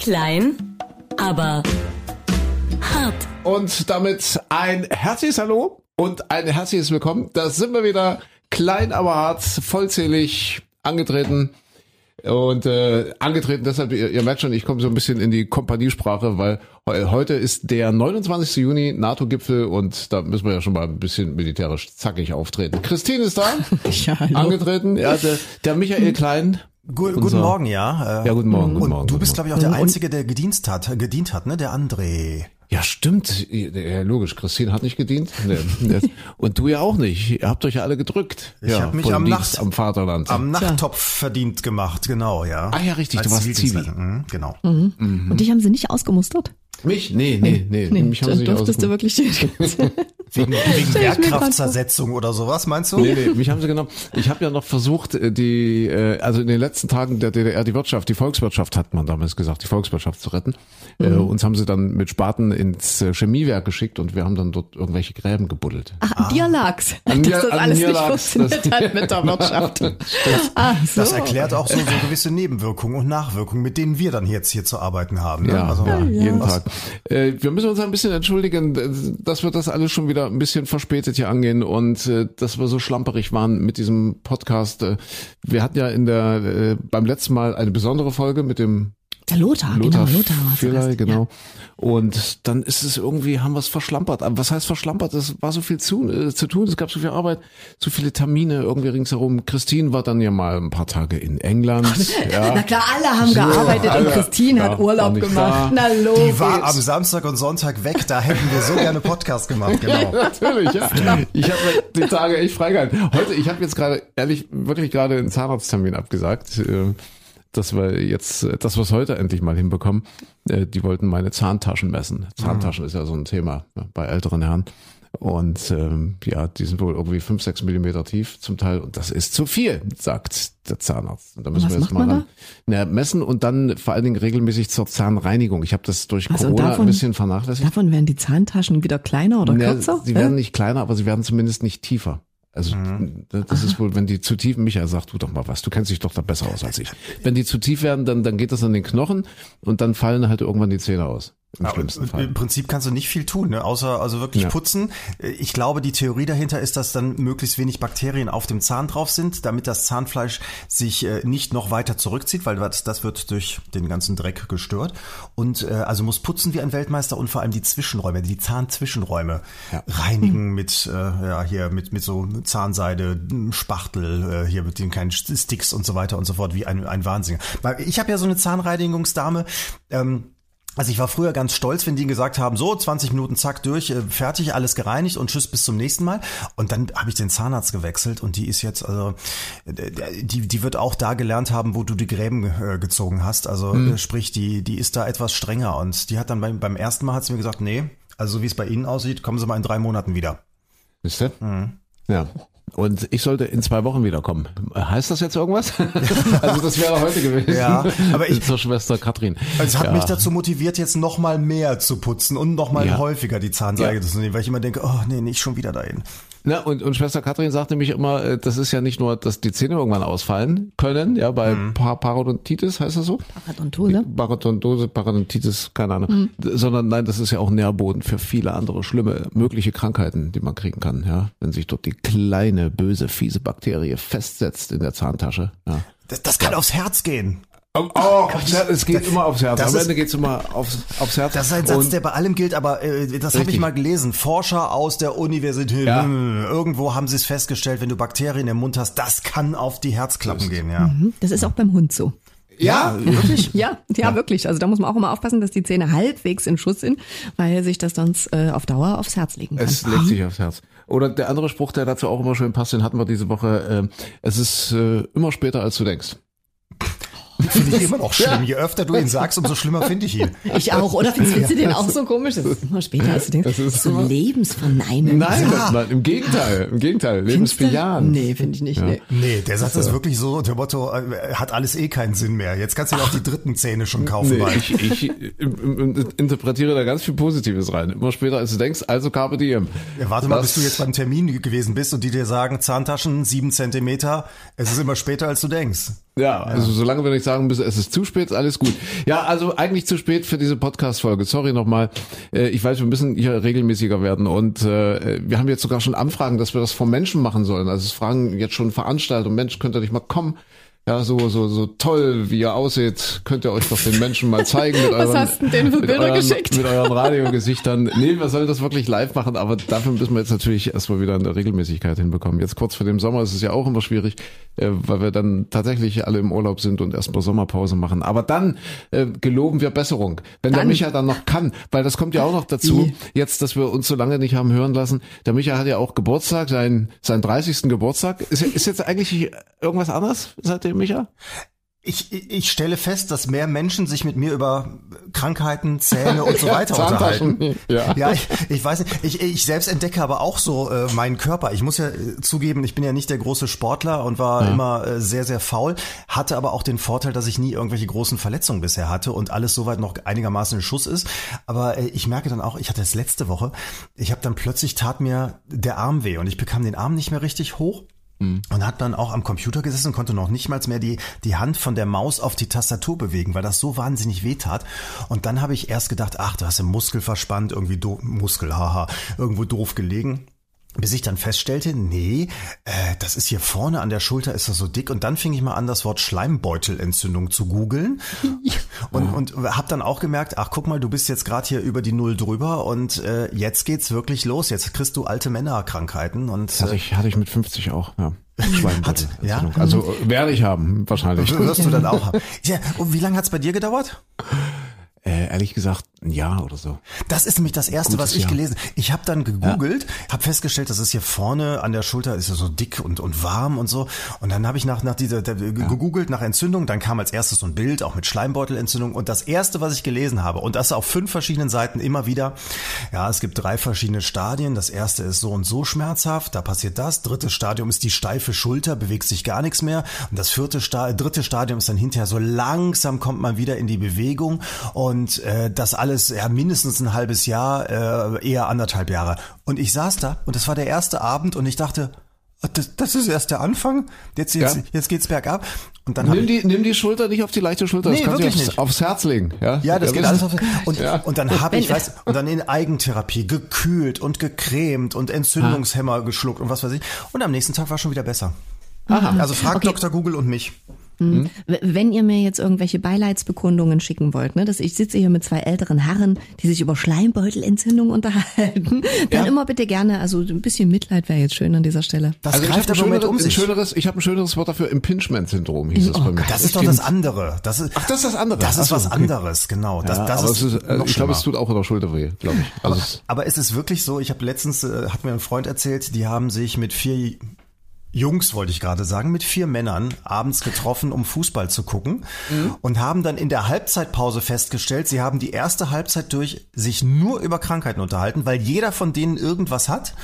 Klein, aber hart. Und damit ein herzliches Hallo und ein herzliches Willkommen. Da sind wir wieder klein, aber hart, vollzählig angetreten. Und äh, angetreten, deshalb, ihr, ihr merkt schon, ich komme so ein bisschen in die Kompaniesprache, weil he- heute ist der 29. Juni, NATO-Gipfel und da müssen wir ja schon mal ein bisschen militärisch zackig auftreten. Christine ist da, Ja, hallo. angetreten, ja, der, der Michael Klein. Gu Unser- guten Morgen, ja. Äh, Ja, guten Morgen, guten und Morgen. du bist, glaube ich, auch der Einzige, der gedient hat, äh, gedient hat, ne? Der André. Ja, stimmt. Ja, logisch. Christine hat nicht gedient. Nee. Und du ja auch nicht. Ihr habt euch ja alle gedrückt. Ich ja, hab mich am Dienst Nacht- am Vaterland. Am Nachttopf verdient gemacht, genau, ja. Ah ja, richtig, Als du warst Zivildienstleister. Mhm, genau. Und dich haben sie nicht ausgemustert? Mich? Nee, nee, nee. Nee, mich haben dann sie nicht durftest du wirklich Wegen, wegen grad Wehrkraftzersetzung oder sowas, meinst du? Nee, nee, mich haben sie genommen. Ich habe ja noch versucht, äh, die, äh, also in den letzten Tagen der DDR die Wirtschaft, die Volkswirtschaft hat man damals gesagt, die Volkswirtschaft zu retten. Äh, uns haben sie dann mit Spaten ins Chemiewerk geschickt und wir haben dann dort irgendwelche Gräben gebuddelt. Ach, an dir lag's, An dass das alles nicht lag's, funktioniert das- hat mit der Wirtschaft. ah, so. Das erklärt auch so, so gewisse Nebenwirkungen und Nachwirkungen, mit denen wir dann jetzt hier zu arbeiten haben. Ne? Ja, also, ja, jeden was- Tag. Äh, wir müssen uns ein bisschen entschuldigen, dass wir das alles schon wieder ein bisschen verspätet hier angehen und äh, dass wir so schlamperig waren mit diesem Podcast. Äh, wir hatten ja in der beim letzten Mal eine besondere Folge mit dem der Lothar, Lothar, genau, Lothar war Fehler, zuerst. genau. Und dann ist es irgendwie, haben wir es verschlampert. Aber was heißt verschlampert? Es war so viel zu, äh, zu tun, es gab so viel Arbeit, so viele Termine irgendwie ringsherum. Christine war dann ja mal ein paar Tage in England. ja. Na klar, alle haben So, gearbeitet alle. und Christine Ja, hat Urlaub gemacht. da. Na logisch. Die war am Samstag und Sonntag weg, da hätten wir so gerne Podcast gemacht, genau. Natürlich, ja. Ich habe die Tage echt freigehalten. Heute, ich habe jetzt gerade, ehrlich, wirklich gerade einen Zahnarzttermin abgesagt. äh, Dass wir jetzt, äh, dass wir es heute endlich mal hinbekommen. Äh, Die wollten meine Zahntaschen messen. Zahntaschen ist ja so ein Thema ne, bei älteren Herren. Und ähm, ja, die sind wohl irgendwie fünf, sechs Millimeter tief zum Teil. Und das ist zu viel, sagt der Zahnarzt. Und da müssen was wir jetzt mal ran. Na, messen und dann vor allen Dingen regelmäßig zur Zahnreinigung. Ich habe das durch Also Corona davon- ein bisschen vernachlässigt. Davon werden die Zahntaschen wieder kleiner oder Ja, kürzer? sie Hä? werden nicht kleiner, aber sie werden zumindest nicht tiefer. Also das ist wohl, wenn die zu tief, Michael, sag du doch mal was, du kennst dich doch da besser aus als ich. Wenn die zu tief werden, dann, dann geht das an den Knochen und dann fallen halt irgendwann die Zähne aus. Im Ja, schlimmsten Fall. Im Prinzip kannst du nicht viel tun, ne? außer also wirklich Ja. putzen. Ich glaube, die Theorie dahinter ist, dass dann möglichst wenig Bakterien auf dem Zahn drauf sind, damit das Zahnfleisch sich äh, nicht noch weiter zurückzieht, weil das, das wird durch den ganzen Dreck gestört. Und äh, also muss putzen wie ein Weltmeister und vor allem die Zwischenräume, die Zahnzwischenräume Ja. reinigen mit äh, ja hier mit mit so Zahnseide, Spachtel, äh, hier mit den kleinen Sticks und so weiter und so fort, wie ein ein Wahnsinn. Weil ich habe ja so eine Zahnreinigungsdame. Ähm, also ich war früher ganz stolz, wenn die gesagt haben, so 20 Minuten zack durch, äh, fertig, alles gereinigt und tschüss bis zum nächsten Mal. Und dann habe ich den Zahnarzt gewechselt und die ist jetzt, also äh, die, die wird auch da gelernt haben, wo du die Gräben äh, gezogen hast. Also äh, sprich, die, die ist da etwas strenger und die hat dann beim, beim ersten Mal hat sie mir gesagt, nee, also so wie es bei Ihnen aussieht, kommen Sie mal in drei Monaten wieder. Wisst ihr? Mhm. Ja. Und ich sollte in zwei Wochen wiederkommen. Heißt das jetzt irgendwas? also das wäre heute gewesen. Ja, aber ich- zur Schwester Katrin. Also es hat ja. mich dazu motiviert, jetzt noch mal mehr zu putzen und noch mal Ja. häufiger die Zahnseide Ja. zu nehmen, weil ich immer denke, oh nee, nicht schon wieder dahin. Na, und, und Schwester Katrin sagte mich immer, äh, das ist ja nicht nur, dass die Zähne irgendwann ausfallen können, ja, bei Mhm. Pa- Parodontitis heißt das so? Parodontose? Parodontose, Parodontitis, keine Ahnung. Sondern nein, das ist ja auch Nährboden für viele andere schlimme mögliche Krankheiten, die man kriegen kann, ja. Wenn sich dort die kleine, böse, fiese Bakterie festsetzt in der Zahntasche. Ja. Das, das kann aufs Herz gehen. Oh, aufs Herz, es geht immer aufs Herz. das Am ist- Ende geht's immer aufs, aufs Herz. Das ist ein Satz, Und- der bei allem gilt, aber äh, das habe ich mal gelesen. Forscher aus der Universität, Ja. hm, irgendwo haben sie es festgestellt, wenn du Bakterien im Mund hast, das kann auf die Herzklappen gehen, ja. Hm, Das ist auch beim Hund so. ja, Wirklich? Ja, ja, wirklich. Also da muss man auch immer aufpassen, dass die Zähne halbwegs in Schuss sind, weil sich das sonst äh, auf Dauer aufs Herz legen kann. Es legt sich aufs Herz. Oder der andere Spruch, der dazu auch immer schön passt, den hatten wir diese Woche. Äh, es ist äh, immer später, als du denkst. Finde ich immer noch schlimm. Je öfter du ihn sagst, umso schlimmer finde ich ihn. Ich auch, oder? Findest, findest du den auch so komisch? Das ist immer später, als du denkst. Das ist so immer- lebensverneinend. Nein, Ja. nein, im Gegenteil, im Gegenteil, lebensbejahend. Nee, finde ich nicht. Nee. Nee, der Satz ist wirklich so unter dem Motto, äh, hat alles eh keinen Sinn mehr. Jetzt kannst du dir auch die dritten Zähne schon kaufen. Nee, ich, ich interpretiere da ganz viel Positives rein. Immer später, als du denkst, also Carpe Diem. Ja, warte mal, Das- bis du jetzt beim Termin gewesen bist und die dir sagen, Zahntaschen sieben Zentimeter, es ist immer später, als du denkst. Ja, also solange wir nicht sagen müssen, es ist zu spät, ist alles gut. Ja, also eigentlich zu spät für diese Podcast-Folge. Sorry nochmal. Äh, Ich weiß, wir müssen hier regelmäßiger werden und äh, wir haben jetzt sogar schon Anfragen, dass wir das vom Menschen machen sollen. Also es fragen jetzt schon Veranstaltungen, Mensch, könnt ihr nicht mal kommen? Ja, so, so, so toll, wie ihr aussieht, könnt ihr euch doch den Menschen mal zeigen mit Was euren, hast denn denen für mit Bilder euren, geschickt? mit euren Radiogesichtern. Nee, wir sollen das wirklich live machen, aber dafür müssen wir jetzt natürlich erstmal wieder eine Regelmäßigkeit hinbekommen. Jetzt kurz vor dem Sommer ist es ja auch immer schwierig, äh, weil wir dann tatsächlich alle im Urlaub sind und erstmal Sommerpause machen. Aber dann äh, geloben wir Besserung. Wenn der Dann. Micha dann noch kann, weil das kommt ja auch noch dazu, Wie? jetzt, dass wir uns so lange nicht haben hören lassen. Der Micha hat ja auch Geburtstag, sein, sein 30. Geburtstag. Ist, ist jetzt eigentlich irgendwas anderes seitdem, Micha? Ich, ich stelle fest, dass mehr Menschen sich mit mir über Krankheiten, Zähne und so weiter Zahntaschen, unterhalten. ja. ja ich, ich weiß nicht. Ich, ich selbst entdecke aber auch so äh, meinen Körper. Ich muss ja äh, zugeben, ich bin ja nicht der große Sportler und war immer äh, sehr, sehr faul, hatte aber auch den Vorteil, dass ich nie irgendwelche großen Verletzungen bisher hatte und alles soweit noch einigermaßen in Schuss ist. Aber äh, ich merke dann auch, ich hatte es letzte Woche, ich habe dann plötzlich tat mir der Arm weh und ich bekam den Arm nicht mehr richtig hoch. Und hat dann auch am Computer gesessen und konnte noch nicht mal mehr die, die Hand von der Maus auf die Tastatur bewegen, weil das so wahnsinnig weh tat. Und dann habe ich erst gedacht, ach, du hast den Muskel verspannt, irgendwie do Muskel, haha, irgendwo doof gelegen. Bis ich dann feststellte, nee, äh, das ist hier vorne an der Schulter ist das so dick und dann fing ich mal an, das Wort Schleimbeutelentzündung zu googeln und, und hab dann auch gemerkt, ach guck mal, du bist jetzt gerade hier über die Null drüber und äh, jetzt geht's wirklich los, jetzt kriegst du alte Männerkrankheiten und Hatte äh, ich, hatte ich mit 50 auch, ja. Schweinbeutelentzündung. ja? Also werde ich haben, wahrscheinlich. wirst du dann auch haben. Ja, und wie lange hat's bei dir gedauert? Äh, ehrlich gesagt, ein Jahr oder so. Das ist nämlich das erste, Gutes was ich Jahr. gelesen. Ich habe dann gegoogelt, habe festgestellt, dass es hier vorne an der Schulter ist ja so dick und und warm und so. Und dann habe ich nach nach dieser der, gegoogelt nach Entzündung. Dann kam als erstes so ein Bild auch mit Schleimbeutelentzündung. Und das erste, was ich gelesen habe und das auf fünf verschiedenen Seiten immer wieder. Ja, es gibt drei verschiedene Stadien. Das erste ist so und so schmerzhaft. Da passiert das. Drittes Stadium ist die steife Schulter, bewegt sich gar nichts mehr. Und das vierte Sta dritte Stadium ist dann hinterher so langsam kommt man wieder in die Bewegung und äh, das alles ja mindestens ein halbes Jahr, äh, eher anderthalb Jahre. Und ich saß da und das war der erste Abend und ich dachte, ah, das, das ist erst der Anfang. Jetzt jetzt Ja. jetzt geht's bergab. Und dann Nimm ich, die, nimm die Schulter nicht auf die leichte Schulter, das Nee, kannst du wirklich aufs, nicht. aufs Herz legen. Ja, ja, das geht alles auf und, Ja. und dann habe ich, weiß, und dann in Eigentherapie gekühlt und gecremt und Entzündungshemmer geschluckt und was weiß ich. Und am nächsten Tag war schon wieder besser. Also frag Okay. Dr. Google und mich. W- Wenn ihr mir jetzt irgendwelche Beileidsbekundungen schicken wollt, ne, dass ich sitze hier mit zwei älteren Herren, die sich über Schleimbeutelentzündung unterhalten, dann immer bitte gerne, also ein bisschen Mitleid wäre jetzt schön an dieser Stelle. Das Also ich greift habe ein, schöneres, um ein sich. schöneres, ich habe ein schöneres Wort dafür, Impingement-Syndrom hieß es bei mir. Das ist doch das andere. Das ist, Ach, das ist das andere. Das ist was okay. anderes, genau. Das, ja, das aber ist, es ist, also ich glaube, es tut auch in der Schulter weh, glaube ich. Also es, Aber es ist wirklich so, ich habe letztens, äh, hat mir ein Freund erzählt, die haben sich mit vier Jungs, wollte ich gerade sagen, mit vier Männern abends getroffen, um Fußball zu gucken und haben dann in der Halbzeitpause festgestellt, sie haben die erste Halbzeit durch sich nur über Krankheiten unterhalten, weil jeder von denen irgendwas hat.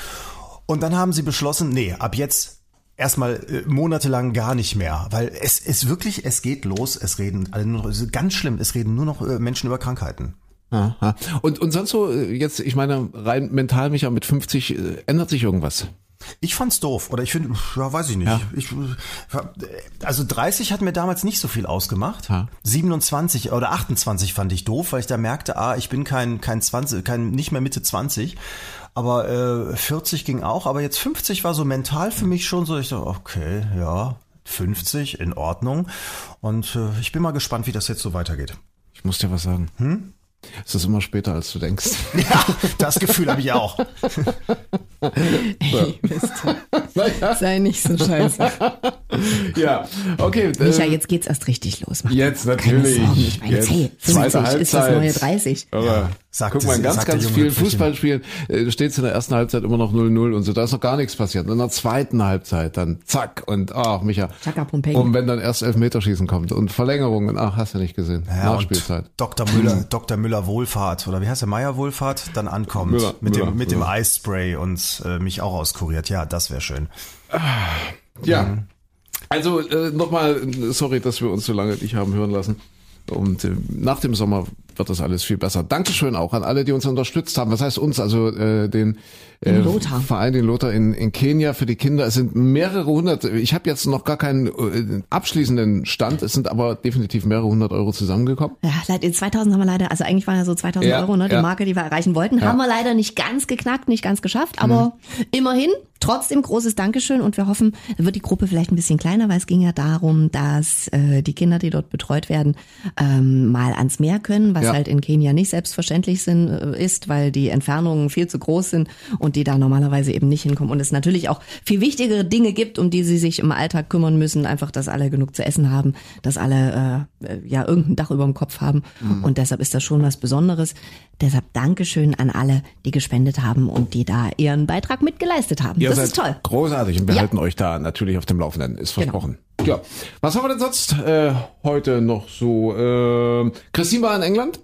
Und dann haben sie beschlossen, nee, ab jetzt erstmal äh, monatelang gar nicht mehr, weil es ist wirklich, es geht los, es reden alle nur noch, es ist ganz schlimm, es reden nur noch äh, Menschen über Krankheiten. Aha. Und, und sonst so, äh, jetzt, ich meine, rein mental, Micha, mit 50 äh, ändert sich irgendwas. Ich fand's doof oder ich finde, ja, weiß ich nicht. Ja. Ich, also 30 hat mir damals nicht so viel ausgemacht. Ja. 27 oder 28 fand ich doof, weil ich da merkte, ah, ich bin kein kein 20, kein nicht mehr Mitte 20. Aber äh, 40 ging auch, aber jetzt 50 war so mental für mich schon so, ich dachte, okay, ja, 50 in Ordnung und äh, ich bin mal gespannt, wie das jetzt so weitergeht. Ich muss dir was sagen. Hm? Es ist immer später, als du denkst. Ja, das Gefühl habe ich auch. Ey, Mist. Sei nicht so scheiße. ja, okay. äh, Micha, jetzt geht's erst richtig los. Mach Jetzt keine natürlich. Sorgen. Ich meine, Jetzt hey, zweite 50 ist das Halbzeit. neue 30. Aber sagte guck mal, in ganz, ganz vielen. Fußballspielen äh, steht es in der ersten Halbzeit immer noch 0-0 und so. Da ist noch gar nichts passiert. Und in der zweiten Halbzeit dann zack und ach, Micha. Chaka Pompeii. Und wenn dann erst Elfmeterschießen kommt und Verlängerungen, ach, hast du nicht gesehen. Ja, Nachspielzeit. Und Dr. Müller, Dr. Müller Wohlfahrt oder wie heißt der Meier Wohlfahrt dann ankommt Müller, mit Müller, dem mit dem Müller. Eispray äh, mich auch auskuriert. Ja, das wäre schön. Ja. Also äh, nochmal, sorry, dass wir uns so lange nicht haben hören lassen. Und äh, nach dem Sommer wird das alles viel besser. Dankeschön auch an alle, die uns unterstützt haben. Was heißt uns? Also äh, den äh, Lothar. Verein, den Lothar in, in Kenia für die Kinder. Es sind mehrere hundert. Ich habe jetzt noch gar keinen äh, abschließenden Stand. Es sind aber definitiv mehrere hundert Euro zusammengekommen. Ja, seit in 2000 haben wir leider, also eigentlich waren ja so 2000 Ja, Euro, ne, die ja. Marke, die wir erreichen wollten, haben wir leider nicht ganz geknackt, nicht ganz geschafft, aber immerhin. Trotzdem großes Dankeschön und wir hoffen, wird die Gruppe vielleicht ein bisschen kleiner, weil es ging ja darum, dass äh, die Kinder, die dort betreut werden, ähm, mal ans Meer können, was Ja. halt in Kenia nicht selbstverständlich sind, äh, ist, weil die Entfernungen viel zu groß sind und die da normalerweise eben nicht hinkommen. Und es natürlich auch viel wichtigere Dinge gibt, um die sie sich im Alltag kümmern müssen. Einfach, dass alle genug zu essen haben, dass alle äh, ja irgendein Dach über dem Kopf haben. Mhm. Und deshalb ist das schon was Besonderes. Deshalb Dankeschön an alle, die gespendet haben und die da ihren Beitrag mitgeleistet haben. Ihr das ist toll. großartig und wir Ja. halten euch da natürlich auf dem Laufenden. Ist Genau. versprochen. Ja. Was haben wir denn sonst äh, heute noch so? Äh, Christine war in England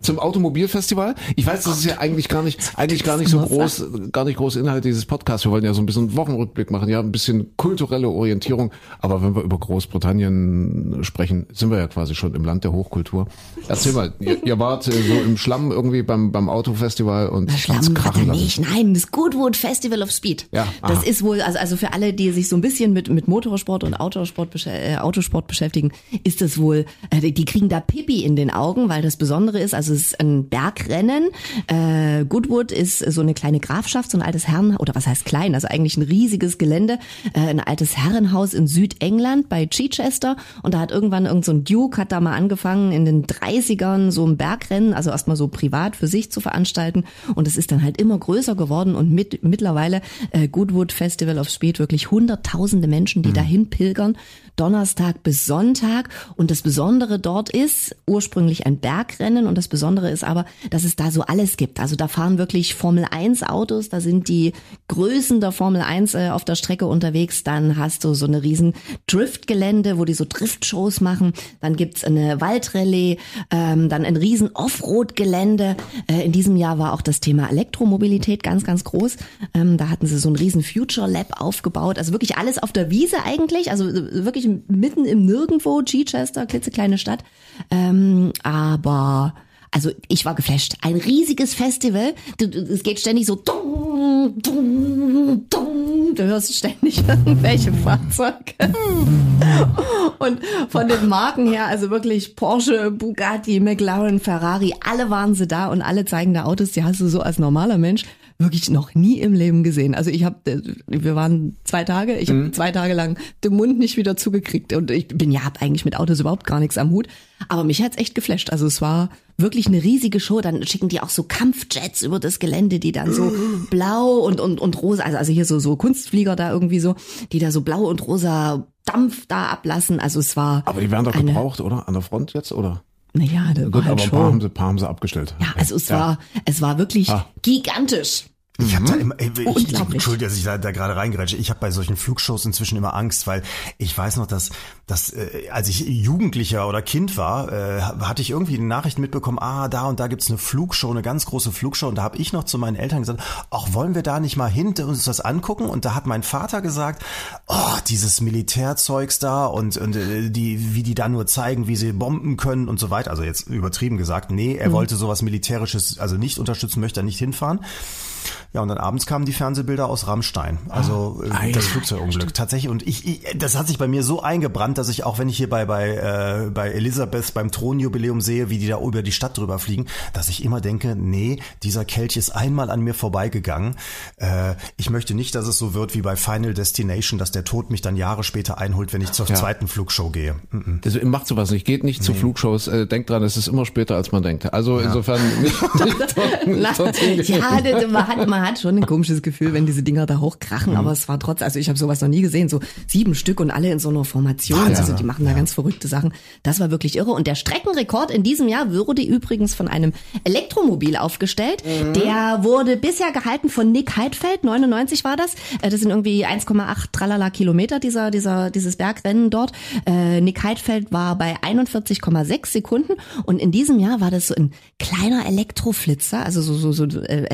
zum Automobilfestival. Ich weiß, das ist ja eigentlich gar nicht, eigentlich gar nicht so groß, gar nicht groß Inhalt dieses Podcasts. Wir wollen ja so ein bisschen Wochenrückblick machen, ja, ein bisschen kulturelle Orientierung. Aber wenn wir über Großbritannien sprechen, sind wir ja quasi schon im Land der Hochkultur. Erzähl mal, ihr, ihr wart äh, so im Schlamm irgendwie beim, beim Autofestival und Schlamm krachen lassen. nicht. Nein, das Goodwood Festival of Speed. Ja, das aha. ist wohl, also, also für alle, die sich so ein bisschen mit, mit Motorsport und Autosport, äh, Autosport beschäftigen, ist das wohl, äh, die die kriegen da Pipi in den Augen, weil das Besondere ist, also es ist ein Bergrennen. Äh, Goodwood ist so eine kleine Grafschaft, so ein altes Herren, oder was heißt klein, also eigentlich ein riesiges Gelände, äh, ein altes Herrenhaus in Südengland bei Chichester. Und da hat irgendwann irgend so ein Duke hat da mal angefangen in den 30ern so ein Bergrennen, also erstmal so privat für sich zu veranstalten. Und es ist dann halt immer größer geworden und mit, mittlerweile äh, Goodwood Festival of Speed wirklich hunderttausende Menschen, die dahin pilgern, Donnerstag bis Sonntag. Und das Besondere dort ist ursprünglich ein Bergrennen. Und das Besondere ist aber, dass es da so alles gibt. Also da fahren wirklich Formel 1 Autos, da sind die Größen der Formel 1 äh, auf der Strecke unterwegs, dann hast du so eine riesen Driftgelände, wo die so Driftshows machen, dann gibt's eine Waldrallye, ähm, dann ein riesen Offroad-Gelände. Äh, in diesem Jahr war auch das Thema Elektromobilität ganz, ganz groß. Ähm, da hatten sie so ein riesen Future Lab aufgebaut, also wirklich alles auf der Wiese eigentlich, also äh, wirklich mitten im Nirgendwo, Chichester, klitzekleine Stadt. Ähm, aber also ich war geflasht. Ein riesiges Festival. Es geht ständig so. Dung, dung, dung. Du hörst ständig irgendwelche Fahrzeuge. Und von den Marken her, also wirklich Porsche, Bugatti, McLaren, Ferrari, alle waren sie da und alle zeigen da Autos, die hast du so als normaler Mensch wirklich noch nie im Leben gesehen. Also ich habe, wir waren zwei Tage, ich habe zwei Tage lang den Mund nicht wieder zugekriegt und ich bin ja hab eigentlich mit Autos überhaupt gar nichts am Hut, aber mich hat's echt geflasht. Also es war wirklich eine riesige Show. Dann schicken die auch so Kampfjets über das Gelände, die dann so blau und und und rosa, also also hier so so Kunstflieger da irgendwie so, die da so blau und rosa Dampf da ablassen. Also es war Aber die werden doch gebraucht, oder? An der Front jetzt, oder? Naja, das Gut, war halt aber ein paar haben sie, paar haben sie abgestellt. Ja, also es war, es war wirklich Ah. gigantisch. Ich habe da immer, ey, ich, Unglaublich. Entschuldigung, dass ich da, da gerade reingerätsche. Ich habe bei solchen Flugshows inzwischen immer Angst, weil ich weiß noch, dass, dass äh, als ich Jugendlicher oder Kind war, äh, hatte ich irgendwie eine Nachricht mitbekommen, ah, da und da gibt's eine Flugshow, eine ganz große Flugshow. Und da habe ich noch zu meinen Eltern gesagt, ach, wollen wir da nicht mal hin uns das angucken? Und da hat mein Vater gesagt, oh, dieses Militärzeugs da und, und äh, die, wie die da nur zeigen, wie sie bomben können und so weiter. Also jetzt übertrieben gesagt, nee, er wollte sowas Militärisches, also nicht unterstützen, möchte er nicht hinfahren. Ja, und dann abends kamen die Fernsehbilder aus Rammstein. Also Ah, äh, das ja, Flugzeugunglück. Tatsächlich. Und ich, ich, das hat sich bei mir so eingebrannt, dass ich auch, wenn ich hier bei, bei, äh, bei Elisabeth beim Thronjubiläum sehe, wie die da über die Stadt drüber fliegen, dass ich immer denke, nee, dieser Kelch ist einmal an mir vorbeigegangen. Äh, ich möchte nicht, dass es so wird wie bei Final Destination, dass der Tod mich dann Jahre später einholt, wenn ich zur Ja. zweiten Flugshow gehe. Mhm. Also macht sowas nicht. Geht nicht zu Flugshows. Äh, denkt dran, es ist immer später, als man denkt. Also insofern nicht, nicht dorthin gehen. ja, das, man, hat, man hat schon ein komisches Gefühl, wenn diese Dinger da Mhm. hochkrachen, aber es war trotzdem, also ich habe sowas noch nie gesehen, so sieben Stück und alle in so einer Formation, Wahnsinn. also die machen da ganz verrückte Sachen. Das war wirklich irre und der Streckenrekord in diesem Jahr wurde übrigens von einem Elektromobil aufgestellt. Mhm. Der wurde bisher gehalten von Nick Heidfeld, 99 war das. Äh, Das sind irgendwie 1,8 tralala Kilometer dieser, dieser, dieses Bergrennen dort. Äh, Nick Heidfeld war bei 41,6 Sekunden und in diesem Jahr war das so ein kleiner Elektroflitzer, also so, so, so äh,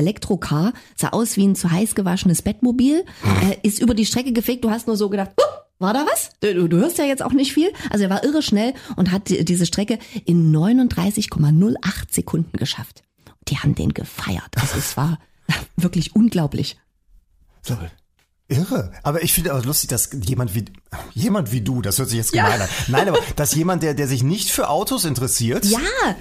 Sah aus wie ein zu heiß gewaschenes Bettmobil, äh, ist über die Strecke gefegt, du hast nur so gedacht, "Hup", War da was? Du, du hörst ja jetzt auch nicht viel. Also er war irre schnell und hat die, diese Strecke in 39,08 Sekunden geschafft. Die haben den gefeiert. Also es war wirklich unglaublich. Irre. Aber ich finde auch lustig, dass jemand wie jemand wie du, das hört sich jetzt gemein Ja. an. Nein, aber dass jemand, der, der sich nicht für Autos interessiert. Ja,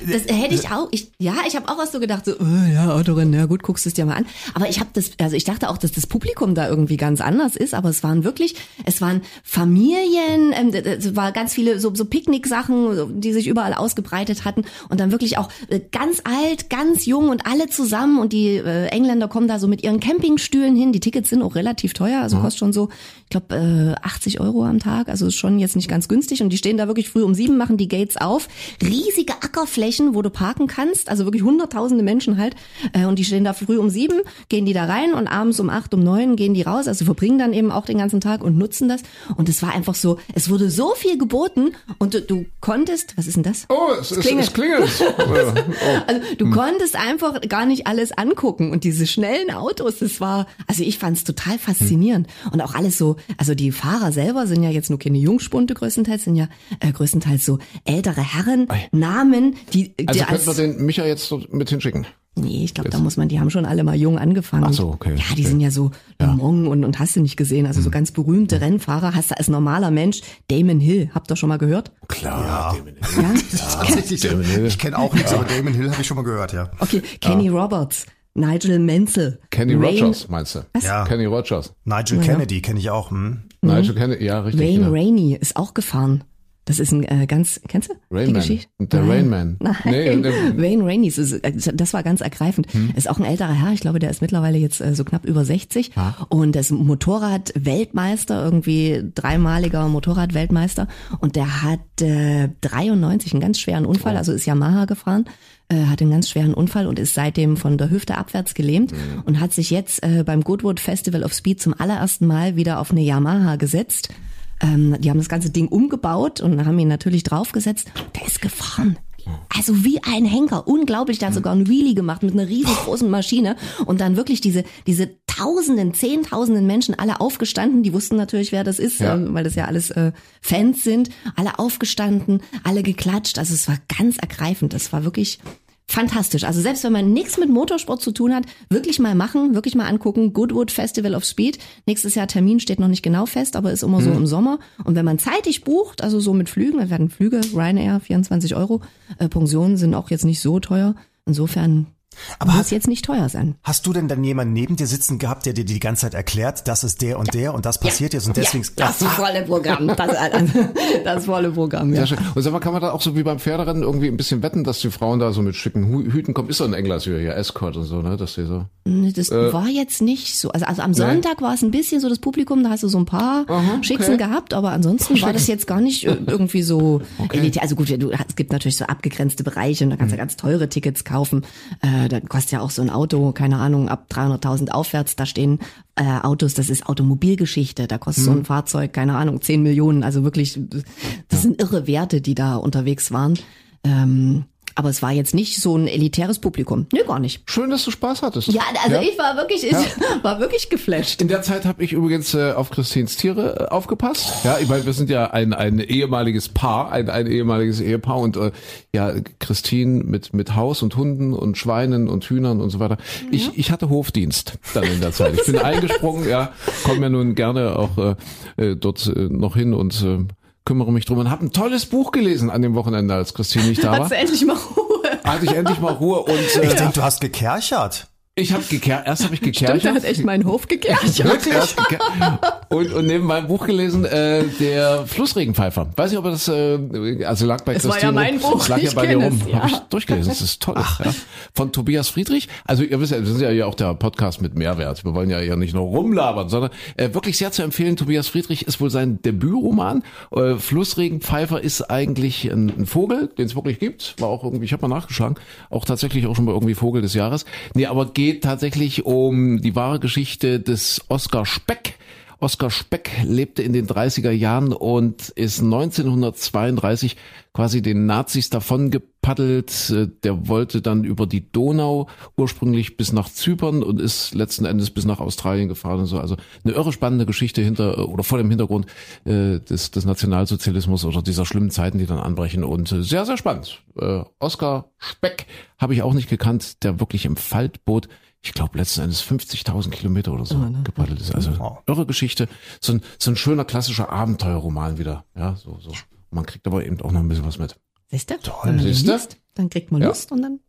das hätte ich auch. Ich, ja, ich habe auch was so gedacht, so, oh, ja, Autorennen, ja gut, guckst du es dir mal an. Aber ich habe das, also ich dachte auch, dass das Publikum da irgendwie ganz anders ist, aber es waren wirklich, es waren Familien, ähm, es war ganz viele so, so Picknicksachen, die sich überall ausgebreitet hatten und dann wirklich auch äh, ganz alt, ganz jung und alle zusammen und die äh, Engländer kommen da so mit ihren Campingstühlen hin. Die Tickets sind auch relativ teuer, also kostet schon so, ich glaube, äh, 80 Euro am Tag, also schon jetzt nicht ganz günstig. Und die stehen da wirklich früh um sieben, machen die Gates auf, riesige Ackerflächen, wo du parken kannst, also wirklich hunderttausende Menschen halt. Äh, und die stehen da früh um sieben, gehen die da rein und abends um acht, um neun gehen die raus, also verbringen dann eben auch den ganzen Tag und nutzen das. Und es war einfach so, es wurde so viel geboten. Und du, du konntest, was ist denn das? Oh, es, es, klingelt. es klingelt. oh. Also du konntest einfach gar nicht alles angucken. Und diese schnellen Autos, das war, also ich fand es total faszinierend. Und auch alles so, also die Fahrer selber sind ja jetzt nur keine Jungspunde größtenteils, sind ja äh, größtenteils so ältere Herren, Namen, die, die Also als, könnten wir den Micha jetzt so mit hinschicken. nee, ich glaube, da muss man, die haben schon alle mal jung angefangen. Ach so, okay, Ja, die okay. sind ja so Mans und, und hast du nicht gesehen, also so ganz berühmte Rennfahrer hast du als normaler Mensch, Damon Hill, habt ihr schon mal gehört? Klar. Ja? Tatsächlich. Damon Hill. Ich kenne auch nichts, aber Damon Hill habe ich schon mal gehört, ja. Okay, Kenny Roberts, Nigel Mansell, Kenny Wayne- Rogers, meinst du? Ja. Kenny Rogers. Nigel Kennedy kenne ich auch. Hm. Nigel Kennedy, ja, richtig. Wayne genau. Rainey ist auch gefahren. Das ist ein äh, ganz, kennst du die Rainman. Geschichte? Der Nein. Rainman. Nein. Nee, der- Wayne Rainey, das, äh, das war ganz ergreifend. Ist auch ein älterer Herr, ich glaube, der ist mittlerweile jetzt äh, so knapp über 60 und der ist Motorrad-Weltmeister, irgendwie dreimaliger Motorrad-Weltmeister und der hat äh, 93 einen ganz schweren Unfall, also ist Yamaha gefahren äh, hat einen ganz schweren Unfall und ist seitdem von der Hüfte abwärts gelähmt und hat sich jetzt äh, beim Goodwood Festival of Speed zum allerersten Mal wieder auf eine Yamaha gesetzt. Ähm, die haben das ganze Ding umgebaut und haben ihn natürlich draufgesetzt. Der ist gefahren. Also wie ein Henker, unglaublich. Der hat sogar einen Wheelie gemacht mit einer riesengroßen Maschine und dann wirklich diese diese Tausenden, Zehntausenden Menschen alle aufgestanden. Die wussten natürlich, wer das ist, Ja. ähm, weil das ja alles äh, Fans sind. Alle aufgestanden, alle geklatscht. Also es war ganz ergreifend. Das war wirklich fantastisch. Also selbst wenn man nichts mit Motorsport zu tun hat, wirklich mal machen, wirklich mal angucken. Goodwood Festival of Speed. Nächstes Jahr Termin steht noch nicht genau fest, aber ist immer so im Sommer. Und wenn man zeitig bucht, also so mit Flügen, da werden Flüge, Ryanair, 24 Euro, äh, Pensionen sind auch jetzt nicht so teuer. Insofern Aber muss hat- jetzt nicht teuer sein. Hast du denn dann jemanden neben dir sitzen gehabt, der dir die ganze Zeit erklärt, das ist der und der und das passiert jetzt und deswegen. Ja, das volle Programm. Das, das volle Programm, ja. Sehr schön. Und sag mal, kann man da auch so wie beim Pferderennen irgendwie ein bisschen wetten, dass die Frauen da so mit schicken Hü- Hüten kommen? Ist so ein England hier, Escort und so, ne? Dass die so. Das war jetzt nicht so. Also, also am Sonntag war es ein bisschen so das Publikum, da hast du so ein paar Schicksen gehabt, aber ansonsten war das jetzt gar nicht äh, irgendwie so elitär. Also gut, du, es gibt natürlich so abgegrenzte Bereiche und da kannst du ganz teure Tickets kaufen. Äh, da kostet ja auch so ein Auto, keine Ahnung, ab 300.000 aufwärts, da stehen äh, Autos, das ist Automobilgeschichte, da kostet so ein Fahrzeug, keine Ahnung, 10 Millionen, also wirklich, das sind irre Werte, die da unterwegs waren. Ähm, aber es war jetzt nicht so ein elitäres Publikum. Nee, gar nicht. Schön, dass du Spaß hattest. Ja, also ich war wirklich, ich war wirklich geflasht. In der Zeit habe ich übrigens äh, auf Christins Tiere äh, aufgepasst. Ja, ich meine, wir sind ja ein, ein ehemaliges Paar, ein, ein ehemaliges Ehepaar und äh, ja, Christine mit mit Haus und Hunden und Schweinen und Hühnern und so weiter. Ich, ich hatte Hofdienst dann in der Zeit. Ich bin eingesprungen, ja, komme ja nun gerne auch äh, äh, dort äh, noch hin und äh, kümmere mich drum und habe ein tolles Buch gelesen an dem Wochenende, als Christine nicht da war. Hast du endlich mal Ruhe? Hatte ich endlich mal Ruhe und äh, Ich denke, du hast gekerchert. Ich habe gekercht. Erst habe ich Stimmt, gekercht. der hat echt meinen Hof gekercht. Wirklich? und, und neben meinem Buch gelesen, äh, der Flussregenpfeifer. Weiß nicht, ob er das, äh, also lag bei Es war Christine. ja mein Buch, lag ja bei dir kenn rum. ja. Habe ich durchgelesen. Das ist toll. Ja. Von Tobias Friedrich. Also ihr wisst ja, wir sind ja auch der Podcast mit Mehrwert. Wir wollen ja ja nicht nur rumlabern, sondern äh, wirklich sehr zu empfehlen. Tobias Friedrich ist wohl sein Debütroman. Äh, Flussregenpfeifer ist eigentlich ein, ein Vogel, den es wirklich gibt. War auch irgendwie, ich habe mal nachgeschlagen, auch tatsächlich auch schon mal irgendwie Vogel des Jahres. Nee, aber geht tatsächlich um die wahre Geschichte des Oskar Speck. Oskar Speck lebte in den 30er Jahren und ist 1932 quasi den Nazis davon gepaddelt. Äh, Der wollte dann über die Donau ursprünglich bis nach Zypern und ist letzten Endes bis nach Australien gefahren und so. Also eine irre spannende Geschichte hinter oder vor dem Hintergrund äh, des, des Nationalsozialismus oder dieser schlimmen Zeiten, die dann anbrechen. Und äh, sehr, sehr spannend. Äh, Oskar Speck habe ich auch nicht gekannt, der wirklich im Faltboot ich glaube, letzten Endes 50.000 Kilometer oder so ne? gepaddelt ist. Also Wow. irre Geschichte. So ein, so ein schöner klassischer Abenteuerroman wieder. Ja, so, so. Man kriegt aber eben auch noch ein bisschen was mit. Siehst du? Wenn man den Siehste? liest, dann kriegt man Ja. Lust und dann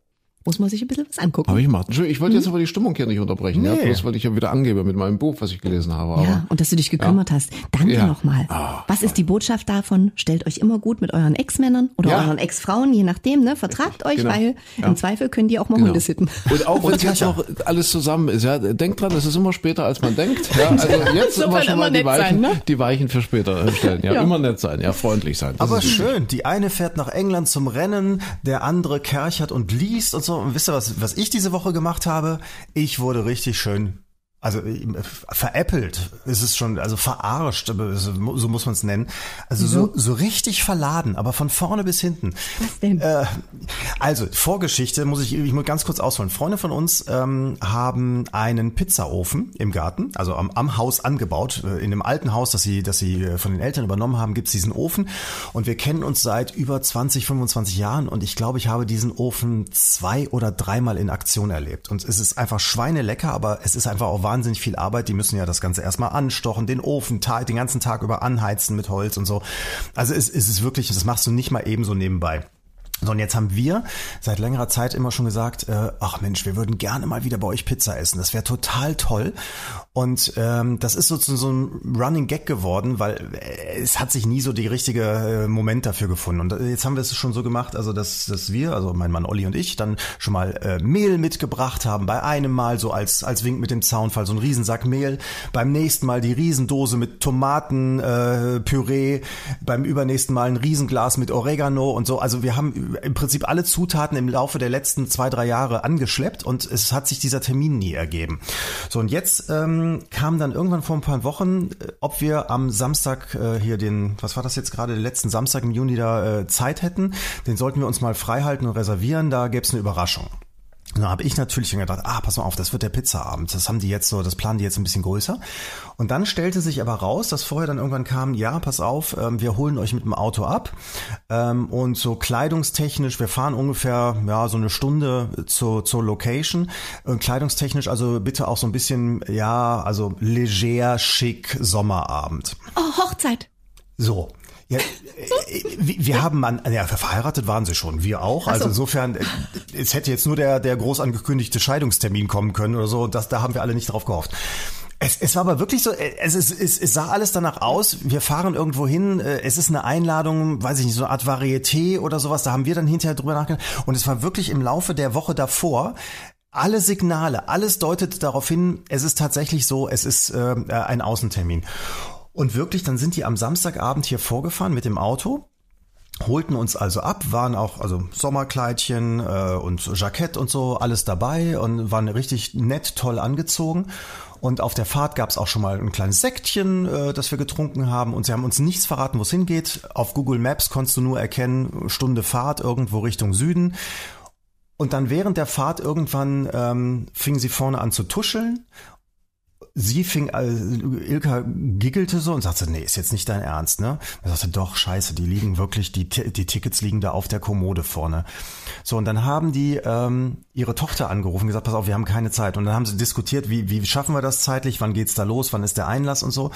muss man sich ein bisschen was angucken. Habe ich gemacht. Ich wollte jetzt aber die Stimmung hier nicht unterbrechen. Ja, Nee. bloß weil ich ja wieder angebe mit meinem Buch, was ich gelesen habe. Aber Ja, und dass du dich gekümmert hast. Danke Ja. nochmal. Ah, Was ist die Botschaft davon? Stellt euch immer gut mit euren Ex-Männern oder Ja. euren Ex-Frauen, je nachdem, ne? Vertragt euch, genau. weil Ja. im Zweifel können die auch mal Genau. Hunde sitten. Und auch wenn Und jetzt noch alles zusammen ist, ja, denkt dran, es ist immer später, als man denkt. Ja, also jetzt Insofern immer schon mal die Weichen, sein, ne? die Weichen für später stellen. Ja, Ja. immer nett sein, ja, freundlich sein. Das Aber schön, die eine fährt nach England zum Rennen, der andere kerchert und liest und so. Und wisst ihr, was, was ich diese Woche gemacht habe? Ich wurde richtig schön, also äh, veräppelt. Es ist schon, also verarscht, aber so muss man es nennen. Also so, so richtig verladen, aber von vorne bis hinten. Was denn? Äh, also, Vorgeschichte muss ich, ich muss ganz kurz ausholen. Freunde von uns ähm, haben einen Pizzaofen im Garten, also am, am Haus angebaut. Äh, In dem alten Haus, das sie, das sie äh, von den Eltern übernommen haben, gibt's diesen Ofen. Und wir kennen uns seit über 20, 25 Jahren und ich glaube, ich habe diesen Ofen zwei oder dreimal in Aktion erlebt. Und es ist einfach schweinelecker, aber es ist einfach auch wahnsinnig viel Arbeit. Die müssen ja das Ganze erstmal anstochen, den Ofen den ganzen Tag über anheizen mit Holz und so. Also es, es ist wirklich, das machst du nicht mal eben so nebenbei. So, und jetzt haben wir seit längerer Zeit immer schon gesagt, äh, ach Mensch, wir würden gerne mal wieder bei euch Pizza essen. Das wäre total toll. Und ähm, das ist sozusagen so ein Running Gag geworden, weil äh, es hat sich nie so die richtige äh, Moment dafür gefunden. Und äh, jetzt haben wir es schon so gemacht, also dass, dass wir, also mein Mann Olli und ich, dann schon mal äh, Mehl mitgebracht haben. Bei einem Mal so als, als Wink mit dem Zaunfall, so ein Riesensack Mehl. Beim nächsten Mal die Riesendose mit Tomatenpüree. Äh, Püree. Beim übernächsten Mal ein Riesenglas mit Oregano und so. Also wir haben im Prinzip alle Zutaten im Laufe der letzten zwei, drei Jahre angeschleppt und es hat sich dieser Termin nie ergeben. So und jetzt ähm, kam dann irgendwann vor ein paar Wochen, äh, ob wir am Samstag äh, hier den, was war das jetzt gerade, den letzten Samstag im Juni da äh, Zeit hätten. Den sollten wir uns mal frei halten und reservieren. Da gäbe es eine Überraschung. Und dann habe ich natürlich gedacht, ah, pass mal auf, das wird der Pizzaabend. Das haben die jetzt so, das planen die jetzt ein bisschen größer. Und dann stellte sich aber raus, dass vorher dann irgendwann kam, ja, pass auf, ähm, wir holen euch mit dem Auto ab. Ähm, und so kleidungstechnisch, wir fahren ungefähr ja so eine Stunde zur, zur Location. Und kleidungstechnisch also bitte auch so ein bisschen, ja, also leger, schick Sommerabend. Oh, Hochzeit. So. Ja, äh, wir wir haben an, ja, verheiratet waren sie schon, wir auch. Also insofern, äh, es hätte jetzt nur der, der groß angekündigte Scheidungstermin kommen können oder so. Das, da haben wir alle nicht drauf gehofft. Es, es war aber wirklich so, äh, es, es, es, es sah alles danach aus, wir fahren irgendwo hin, äh, es ist eine Einladung, weiß ich nicht, so eine Art Varieté oder sowas, da haben wir dann hinterher drüber nachgedacht. Und es war wirklich im Laufe der Woche davor, alle Signale, alles deutet darauf hin, es ist tatsächlich so, es ist äh, ein Außentermin. Und wirklich, dann sind die am Samstagabend hier vorgefahren mit dem Auto, holten uns also ab, waren auch also Sommerkleidchen äh, und Jackett und so alles dabei und waren richtig nett, toll angezogen. Und auf der Fahrt gab es auch schon mal ein kleines Sektchen, äh, das wir getrunken haben. Und sie haben uns nichts verraten, wo es hingeht. Auf Google Maps konntest du nur erkennen, Stunde Fahrt irgendwo Richtung Süden. Und dann während der Fahrt irgendwann ähm, fing sie vorne an zu tuscheln sie fing, äh, Ilka giggelte so und sagte, nee, ist jetzt nicht dein Ernst, ne? Er sagte, doch, scheiße, die liegen wirklich, die, die Tickets liegen da auf der Kommode vorne. So, und dann haben die ähm, ihre Tochter angerufen, gesagt, pass auf, wir haben keine Zeit. Und dann haben sie diskutiert, wie, wie schaffen wir das zeitlich, wann geht's da los, wann ist der Einlass und so.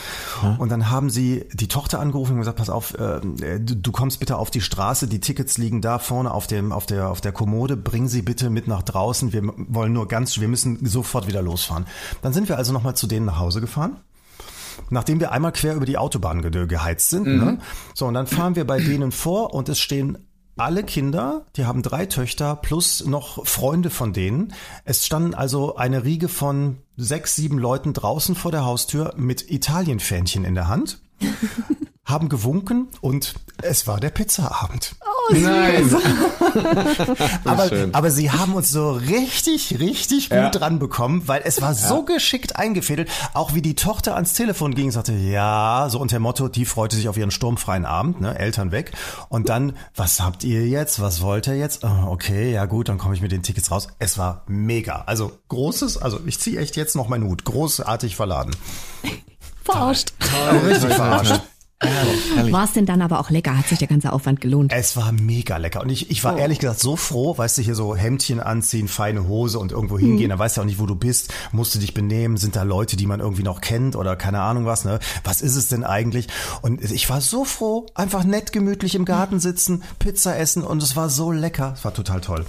Und dann haben sie die Tochter angerufen und gesagt, pass auf, äh, du, du kommst bitte auf die Straße, die Tickets liegen da vorne auf dem, auf der, auf der Kommode, bring sie bitte mit nach draußen, wir wollen nur ganz, wir müssen sofort wieder losfahren. Dann sind wir also nochmal zu denen nach Hause gefahren nachdem wir einmal quer über die Autobahn ge geheizt sind. Ne? So, und dann fahren wir bei denen vor und es stehen alle Kinder, die haben drei Töchter plus noch Freunde von denen. Es standen also eine Riege von sechs, sieben Leuten draußen vor der Haustür mit Italienfähnchen in der Hand. haben gewunken und es war der Pizzaabend. Nein. aber, aber sie haben uns so richtig, richtig gut Ja. dran bekommen, weil es war so geschickt eingefädelt, auch wie die Tochter ans Telefon ging und sagte, ja, so unter dem Motto, die freute sich auf ihren sturmfreien Abend, ne, Eltern weg. Und dann, was habt ihr jetzt? Was wollt ihr jetzt? Oh, okay, ja gut, dann komme ich mit den Tickets raus. Es war mega. Also großes, also ich ziehe echt jetzt noch meinen Hut. Großartig verladen. Verarscht. Richtig verarscht. War es denn dann aber auch lecker? Hat sich der ganze Aufwand gelohnt? Es war mega lecker. Und ich, ich war ehrlich gesagt so froh, weißt du, hier so Hemdchen anziehen, feine Hose und irgendwo hingehen, dann weißt du auch nicht, wo du bist, musst du dich benehmen, sind da Leute, die man irgendwie noch kennt oder keine Ahnung was, ne? Was ist es denn eigentlich? Und ich war so froh, einfach nett gemütlich im Garten sitzen, Pizza essen und es war so lecker. Es war total toll.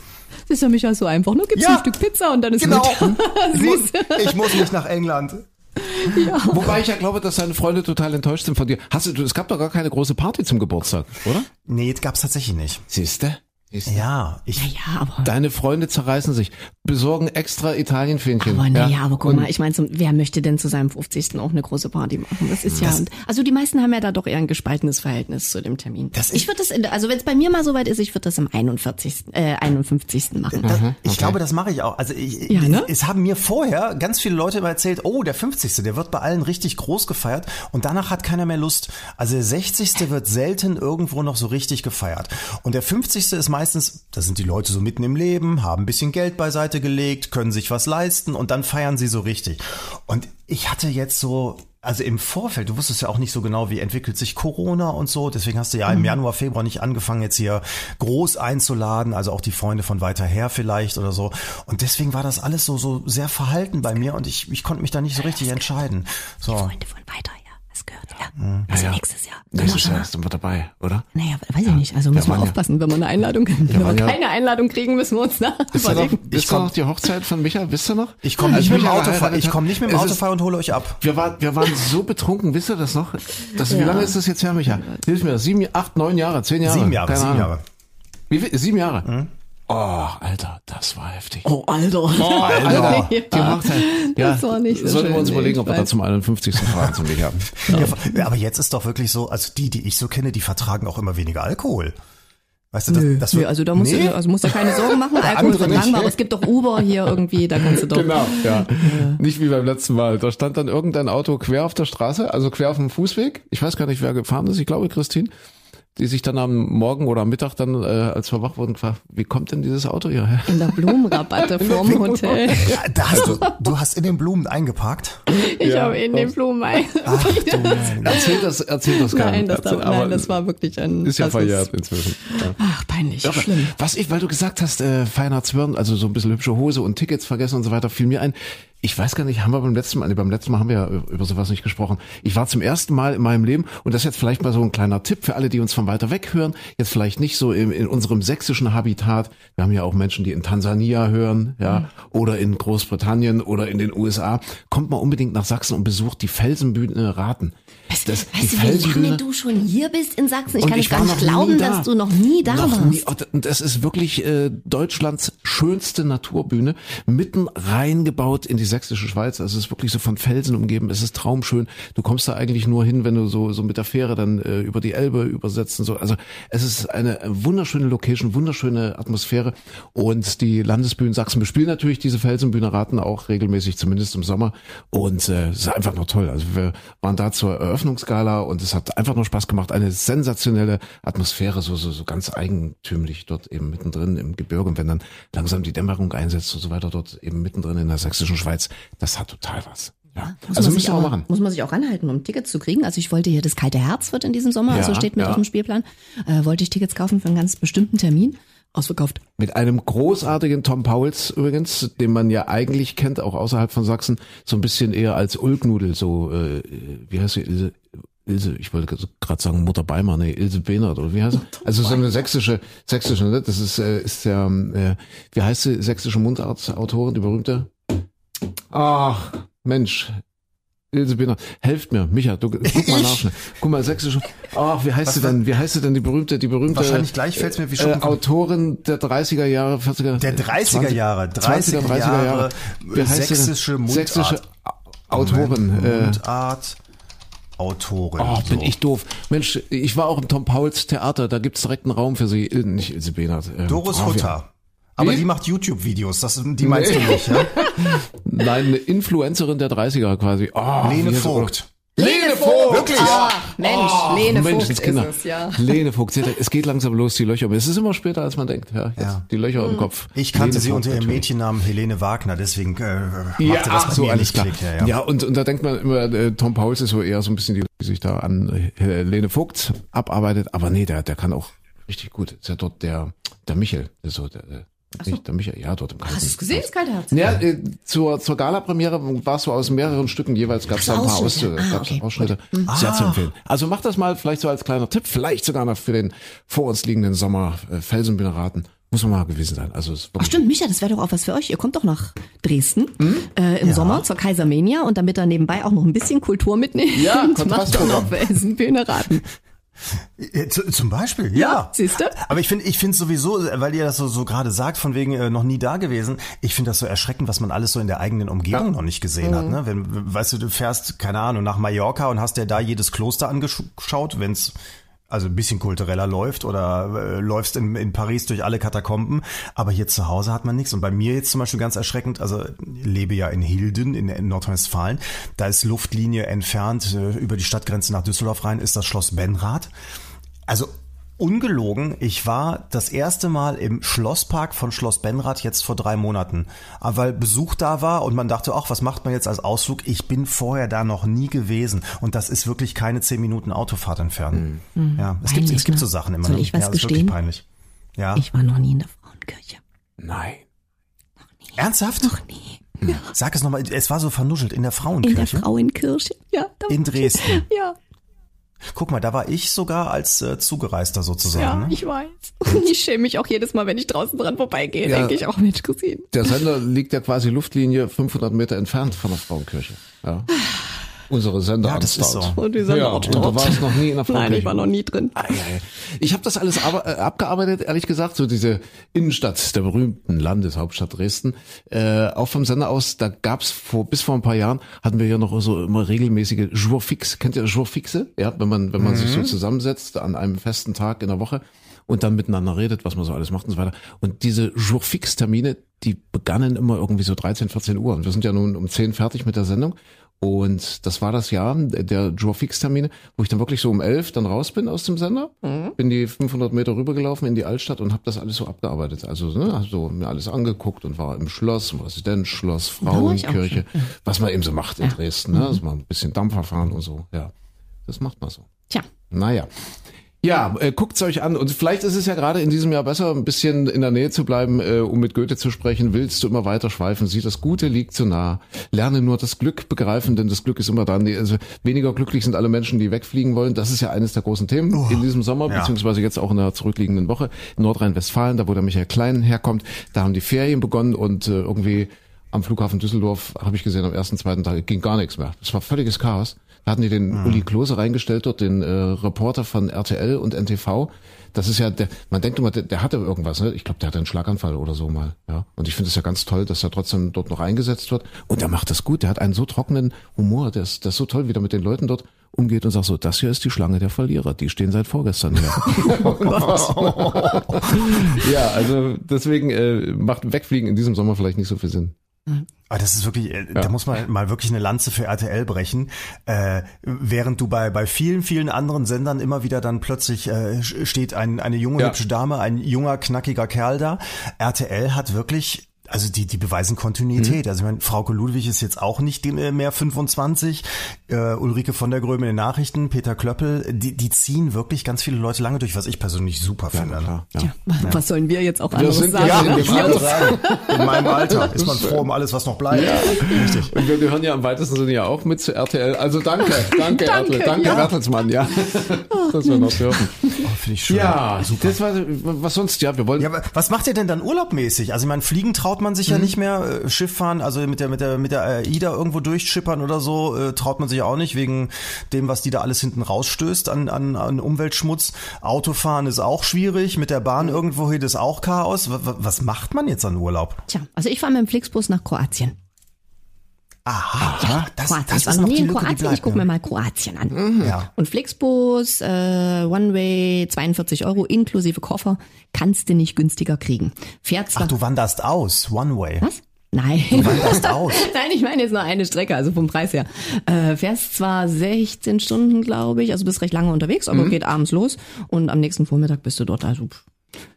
Das ist ja Micha so einfach. Nur gibt's Ja. ein Stück Pizza und dann ist Genau. gut. Ich muss, Süß. ich muss nicht nach England. Wobei ich ja glaube, dass deine Freunde total enttäuscht sind von dir. Hast du, es gab doch gar keine große Party zum Geburtstag, oder? Nee, das gab's tatsächlich nicht. Siehste? Ja, ich, Ja, aber. Deine Freunde zerreißen sich, besorgen extra Italienfähnchen. Aber naja, aber guck Und mal, ich meine, wer möchte denn zu seinem 50. auch eine große Party machen? Das ist ja, also die meisten haben ja da doch eher ein gespaltenes Verhältnis zu dem Termin. Das ist- ich würde das, in, also wenn es bei mir mal soweit ist, ich würde das am 41., äh, 51. machen. Das, ich glaube, das mache ich auch. Also ich, Ja, ne? es haben mir vorher ganz viele Leute immer erzählt, oh, der 50. der wird bei allen richtig groß gefeiert und danach hat keiner mehr Lust. Also der 60. wird selten irgendwo noch so richtig gefeiert. Und der 50. ist meistens, da sind die Leute so mitten im Leben, haben ein bisschen Geld beiseite gelegt, können sich was leisten und dann feiern sie so richtig. Und ich hatte jetzt so also im Vorfeld, du wusstest ja auch nicht so genau, wie entwickelt sich Corona und so. Deswegen hast du ja im Januar, Februar nicht angefangen, jetzt hier groß einzuladen, also auch die Freunde von weiter her vielleicht oder so. Und deswegen war das alles so, so sehr verhalten bei mir und ich, ich konnte mich da nicht so richtig entscheiden. So. Freunde von weiter her, das gehört ja. Also ja. nächstes Jahr. Nächstes Jahr sind wir dabei, oder? Naja, weiß ich nicht. Also müssen wir ja- aufpassen, wenn wir eine Einladung kriegen. Wenn wir ja- keine Einladung kriegen, müssen wir uns da Ist da noch, überlegen. ist da noch die Hochzeit von Micha, wisst ihr noch? Ich komme nicht, Als mit dem Micha Auto, geheiratet ich komm nicht mit dem es Auto ist- fahren und hole euch ab. Wir waren, wir waren so betrunken, wisst ihr das noch? Das, Wie lange ist das jetzt her, Micha? Hilf mir, sieben, acht, neun Jahre, zehn Jahre? Sieben Jahre, Keine sieben Ahnung. Jahre. Wie viel? Sieben Jahre? Oh, Alter, das war heftig. Oh, Alter. Alter, Ja. die Hochzeit. Ja, Das war nicht so Sollten wir uns überlegen, ob wir da zum 51. Fragen zum Micha haben. Ja, aber jetzt ist doch wirklich so, also die, die ich so kenne, die vertragen auch immer weniger Alkohol. Weißt du, das, Nö, das nö, wird- also da musst Nee? du, also musst du keine Sorgen machen. Alkohol nicht. langbar, aber es gibt doch Uber hier irgendwie, da kannst du doch. Genau, ja. Nicht wie beim letzten Mal. Da stand dann irgendein Auto quer auf der Straße, also quer auf dem Fußweg. Ich weiß gar nicht, wer gefahren ist. Ich glaube, Christine. Die sich dann am Morgen oder am Mittag dann, äh, als wir wach wurden, gefragt, wie kommt denn dieses Auto hierher? In der Blumenrabatte vorm Hotel. Ja, da hast du, du hast in den Blumen eingegeparkt. Ich Ja, habe in den Blumen ein. Ach du meine Erzähl das, erzähl das keinem. Nein, das, aber nein, das war wirklich ein. Ist ja das verjährt inzwischen. Ja. Ach, peinlich, Ja, schlimm. Was ich, weil du gesagt hast, äh, feiner Zwirn, also so ein bisschen hübsche Hose und Tickets vergessen und so weiter, fiel mir ein. Ich weiß gar nicht, haben wir beim letzten Mal, nee, beim letzten Mal haben wir ja über sowas nicht gesprochen. Ich war zum ersten Mal in meinem Leben, und das ist jetzt vielleicht mal so ein kleiner Tipp für alle, die uns von weiter weg hören, jetzt vielleicht nicht so in, in unserem sächsischen Habitat. Wir haben ja auch Menschen, die in Tansania hören, ja, oder in Großbritannien oder in den USA. Kommt mal unbedingt nach Sachsen und besucht die Felsenbühne Raten. Das, Weißt du, wie lange du schon hier bist in Sachsen? Ich kann es ich gar nicht glauben, da. dass du noch nie da noch warst. Nie, und das ist wirklich äh, Deutschlands schönste Naturbühne, mitten reingebaut in die sächsische Schweiz. Also es ist wirklich so von Felsen umgeben. Es ist traumschön. Du kommst da eigentlich nur hin, wenn du so so mit der Fähre dann äh, über die Elbe übersetzt und so. Also es ist eine wunderschöne Location, wunderschöne Atmosphäre. Und die Landesbühnen Sachsen bespielen natürlich diese Felsenbühne Raten auch regelmäßig, zumindest im Sommer. Und äh, es ist einfach nur toll. Also wir waren da zur Eröffnungsgala und es hat einfach nur Spaß gemacht. Eine sensationelle Atmosphäre, so, so, so ganz eigentümlich dort eben mittendrin im Gebirge. Und wenn dann langsam die Dämmerung einsetzt und so weiter, dort eben mittendrin in der sächsischen Schweiz, das hat total was. Ja, Muss also man sich müssen wir aber, machen. Muss man sich auch ranhalten, um Tickets zu kriegen. Also ich wollte hier das kalte Herz wird in diesem Sommer, Ja, also steht mit ja. auf dem Spielplan. Äh, wollte ich Tickets kaufen für einen ganz bestimmten Termin. Ausverkauft. Mit einem großartigen Tom Pauls übrigens, den man ja eigentlich kennt, auch außerhalb von Sachsen, so ein bisschen eher als Ulknudel, so, äh, wie heißt sie, Ilse, Ilse, ich wollte gerade sagen Mutter Beimer, nee, Ilse Behnert oder wie heißt sie? Also so eine sächsische, sächsische, ne? das ist, äh, ist ja, äh, wie heißt sie, sächsische Mundartautorin, die berühmte? Ach, Mensch, Ilse helft mir, Micha, du guck mal nach. Guck mal, sächsische, ach, wie heißt sie denn, wie heißt sie denn, die berühmte, die berühmte, Wahrscheinlich gleich fällt's mir wie Schuppen äh, Autorin der 30er Jahre, 40er, Der 30er 20 Jahre, 30er Jahre, Wie heißt sächsische Mundart. Sächsische Autorin, äh, Mundart. Autorin. Oh, bin So. ich doof. Mensch, ich war auch im Tom Pauls Theater, da gibt's direkt einen Raum für sie, äh, nicht Ilse Behnert. ähm, Doris oh, Hutter. Aber Wie? die macht YouTube-Videos, das, die meinst du nicht, ja? Nein, eine Influencerin der 30er quasi. Oh, Lene? Vogt. Lene Vogt! Wirklich? Ach, Mensch, Lene Vogt Menschenskinder. ist es, ja. Lene Vogt, es geht langsam los, die Löcher. Es ist immer später, als man denkt. Ja, jetzt Ja. Die Löcher im Kopf. Ich kannte Lene sie Vogt unter ihrem. Mädchennamen Helene Wagner, deswegen äh, machte Ja, das ach bei so, mir alles nicht klar. Klick. Ja, Ja, ja. und, und da denkt man immer, äh, Tom Pauls ist so eher so ein bisschen die, die sich da an äh, Lene Vogt abarbeitet. Aber nee, der, der kann auch richtig gut. Ist ja dort der, der Michel. Ist so der, der, der Michel, ja, dort im Kalten. Hast du es gesehen, das kalte Herz? Ja, äh, zur, zur Gala-Premiere war es so aus mehreren Stücken jeweils, gab es da ein paar Ausschnitte. Ah, gab's okay, Ausschnitte. Sehr zu empfehlen. Also macht das mal vielleicht so als kleiner Tipp, vielleicht sogar noch für den vor uns liegenden Sommer äh, Felsenbineraten. Muss man mal gewesen sein. Also Ach stimmt, Micha, das wäre doch auch was für euch. Ihr kommt doch nach Dresden äh, im Sommer zur Kaisermania und damit ihr nebenbei auch noch ein bisschen Kultur mitnehmt, Ja, macht doch noch Felsenbühne raten. Zu- Zum Beispiel, ja. siehst du? Aber ich finde, ich finde sowieso, weil ihr das so, so gerade sagt, von wegen äh, noch nie da gewesen, ich finde das so erschreckend, was man alles so in der eigenen Umgebung noch nicht gesehen hat. Ne? Wenn, weißt du, du fährst, keine Ahnung, nach Mallorca und hast dir da jedes Kloster angeschaut, wenn's also ein bisschen kultureller läuft oder äh, läufst in, in Paris durch alle Katakomben, aber hier zu Hause hat man nichts. Und bei mir jetzt zum Beispiel ganz erschreckend, also lebe ja in Hilden in, in Nordrhein-Westfalen, da ist Luftlinie entfernt äh, über die Stadtgrenze nach Düsseldorf rein, ist das Schloss Benrath. Also ungelogen, ich war das erste Mal im Schlosspark von Schloss Benrath jetzt vor drei Monaten, Aber weil Besuch da war und man dachte, ach, was macht man jetzt als Ausflug? Ich bin vorher da noch nie gewesen und das ist wirklich keine zehn Minuten Autofahrt entfernt. Ja, es gibt, es gibt so Sachen immer. Soll ich was ja, das ist wirklich gestehen? peinlich. Ja, Ich war noch nie in der Frauenkirche. Nein. ernsthaft? Noch nie. Sag es nochmal, es war so vernuschelt in der In der Frauenkirche. Frauenkirche. Ja, da In Dresden. Ja, Guck mal, da war ich sogar als äh, Zugereister sozusagen. ja, ne? ich weiß. Ich schäme mich auch jedes Mal, wenn ich draußen dran vorbeigehe, Ja. denke ich, auch Mensch, Cousine. Der Sender liegt ja quasi Luftlinie 500 Meter entfernt von der Frauenkirche. Ja. Unsere Sender Ja, das ist so. Und die sind ja, und du warst noch nie in der. Nein, ich war noch nie drin. Ah. Ich habe das alles aber, äh, abgearbeitet, ehrlich gesagt, so diese Innenstadt der berühmten Landeshauptstadt Dresden. Äh, auch vom Sender aus, da gab's vor bis vor ein paar Jahren hatten wir ja noch so immer regelmäßige Jour fix. Kennt ihr Jour fixe? Ja, wenn man wenn man sich so zusammensetzt an einem festen Tag in der Woche und dann miteinander redet, was man so alles macht und so weiter. Und diese Jour fix Termine, die begannen immer irgendwie so 13, 14 Uhr. Und wir sind ja nun um 10 fertig mit der Sendung. Und das war das Jahr der Jour-Fix-Termine, wo ich dann wirklich so um elf dann raus bin aus dem Sender, bin die 500 Meter rübergelaufen in die Altstadt und habe das alles so abgearbeitet. Also ne, also mir alles angeguckt und war im Schloss, im Residenzschloss, Frauenkirche, was man eben so macht in Dresden. Ne? Also mal ein bisschen Dampfer fahren und so. Ja, das macht man so. Tja, Naja. Ja, äh, guckt's euch an. Und vielleicht ist es ja gerade in diesem Jahr besser, ein bisschen in der Nähe zu bleiben, äh, um mit Goethe zu sprechen. Willst du immer weiter schweifen? Sieh, das Gute liegt so nah. Lerne nur das Glück begreifen, denn das Glück ist immer da. Nee, Also weniger glücklich sind alle Menschen, die wegfliegen wollen. Das ist ja eines der großen Themen in diesem Sommer, ja. beziehungsweise jetzt auch in der zurückliegenden Woche. In Nordrhein-Westfalen, da wo der Michael Klein herkommt, da haben die Ferien begonnen und äh, irgendwie am Flughafen Düsseldorf, habe ich gesehen, am ersten, zweiten Tag ging gar nichts mehr. Es war völliges Chaos. Da hatten die den Mhm. Uli Klose reingestellt, dort den äh, Reporter von RTL und NTV. Das ist ja, der, man denkt immer, der, der hatte irgendwas. Ne? Ich glaube, der hatte einen Schlaganfall oder so mal. Ja. Und ich finde es ja ganz toll, dass er trotzdem dort noch eingesetzt wird. Und er macht das gut. Der hat einen so trockenen Humor. Der ist, der ist so toll, wie er mit den Leuten dort umgeht und sagt so, das hier ist die Schlange der Verlierer. Die stehen seit vorgestern hier. ja, also deswegen äh, macht Wegfliegen in diesem Sommer vielleicht nicht so viel Sinn. Aber das ist wirklich, äh, da muss man mal wirklich eine Lanze für RTL brechen. Äh, während du bei, bei vielen, vielen anderen Sendern immer wieder dann plötzlich äh, steht ein, eine junge, Ja. hübsche Dame, ein junger, knackiger Kerl da. RTL hat wirklich also die, die beweisen Mhm. Kontinuität. Also ich meine, Frauke Ludwig ist jetzt auch nicht die- mehr 25, äh, Ulrike von der Gröbe in den Nachrichten, Peter Klöppel, die, die ziehen wirklich ganz viele Leute lange durch, was ich persönlich super finde. Ja. tja, was sollen wir jetzt auch Wir anderes sind sagen? ja in dem Alter. sagen, in meinem Alter ist man froh um alles, was noch bleibt. Richtig. Und wir gehören ja im weitesten Sinne ja auch mit zu RTL. Also danke, danke, Danke, RTL, danke ja. Bertelsmann, ja. dass wir noch dürfen. Oh, Finde ich schön. Ja, das war, was sonst, ja, wir wollen, Ja, aber was macht ihr denn dann urlaubmäßig? Also ich meine, fliegen traut man sich ja nicht mehr, äh, Schiff fahren, also mit der mit der mit der AIDA irgendwo durchschippern oder so, äh, traut man sich auch nicht wegen dem, was die da alles hinten rausstößt an an, an Umweltschmutz. Autofahren ist auch schwierig, mit der Bahn irgendwo hin ist auch Chaos. W- was macht man jetzt an Urlaub? Tja, also ich fahre mit dem Flixbus nach Kroatien. Aha, das, Kroatien. das ich war noch nie in Lücke, Kroatien. Ich gucke ja. mir mal Kroatien an. Ja. Und Flixbus, äh, One-Way, 42 Euro inklusive Koffer, kannst du nicht günstiger kriegen. Fährt zwar... Ach, du wanderst aus, One Way. was? Nein. wanderst aus. Nein, ich meine jetzt nur eine Strecke, also vom Preis her. Äh, fährst zwar 16 Stunden, glaube ich, also bist recht lange unterwegs, Mhm. aber geht abends los und am nächsten Vormittag bist du dort. Also pff,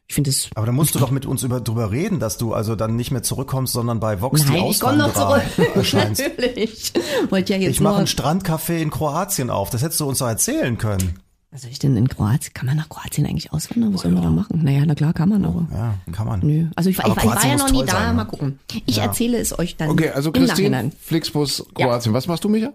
ich finde es Aber da musst du doch mit uns über, drüber reden, dass du also dann nicht mehr zurückkommst, sondern bei Vox die Nein, ich komme noch Auswanderer zurück. erscheinst. Natürlich. Wollte ja jetzt Ich mache ein Strandcafé in Kroatien auf. Das hättest du uns doch erzählen können. Was soll ich denn in Kroatien? Kann man nach Kroatien eigentlich auswandern? Was soll man da machen? Naja, na klar kann man, aber. Ja, kann man. Nö. Also ich, war- ich, ich war ja noch nie da. sein, ne? mal gucken. Ich erzähle es euch dann Okay, also Christine. Flixbus, Kroatien. Was machst du, Micha?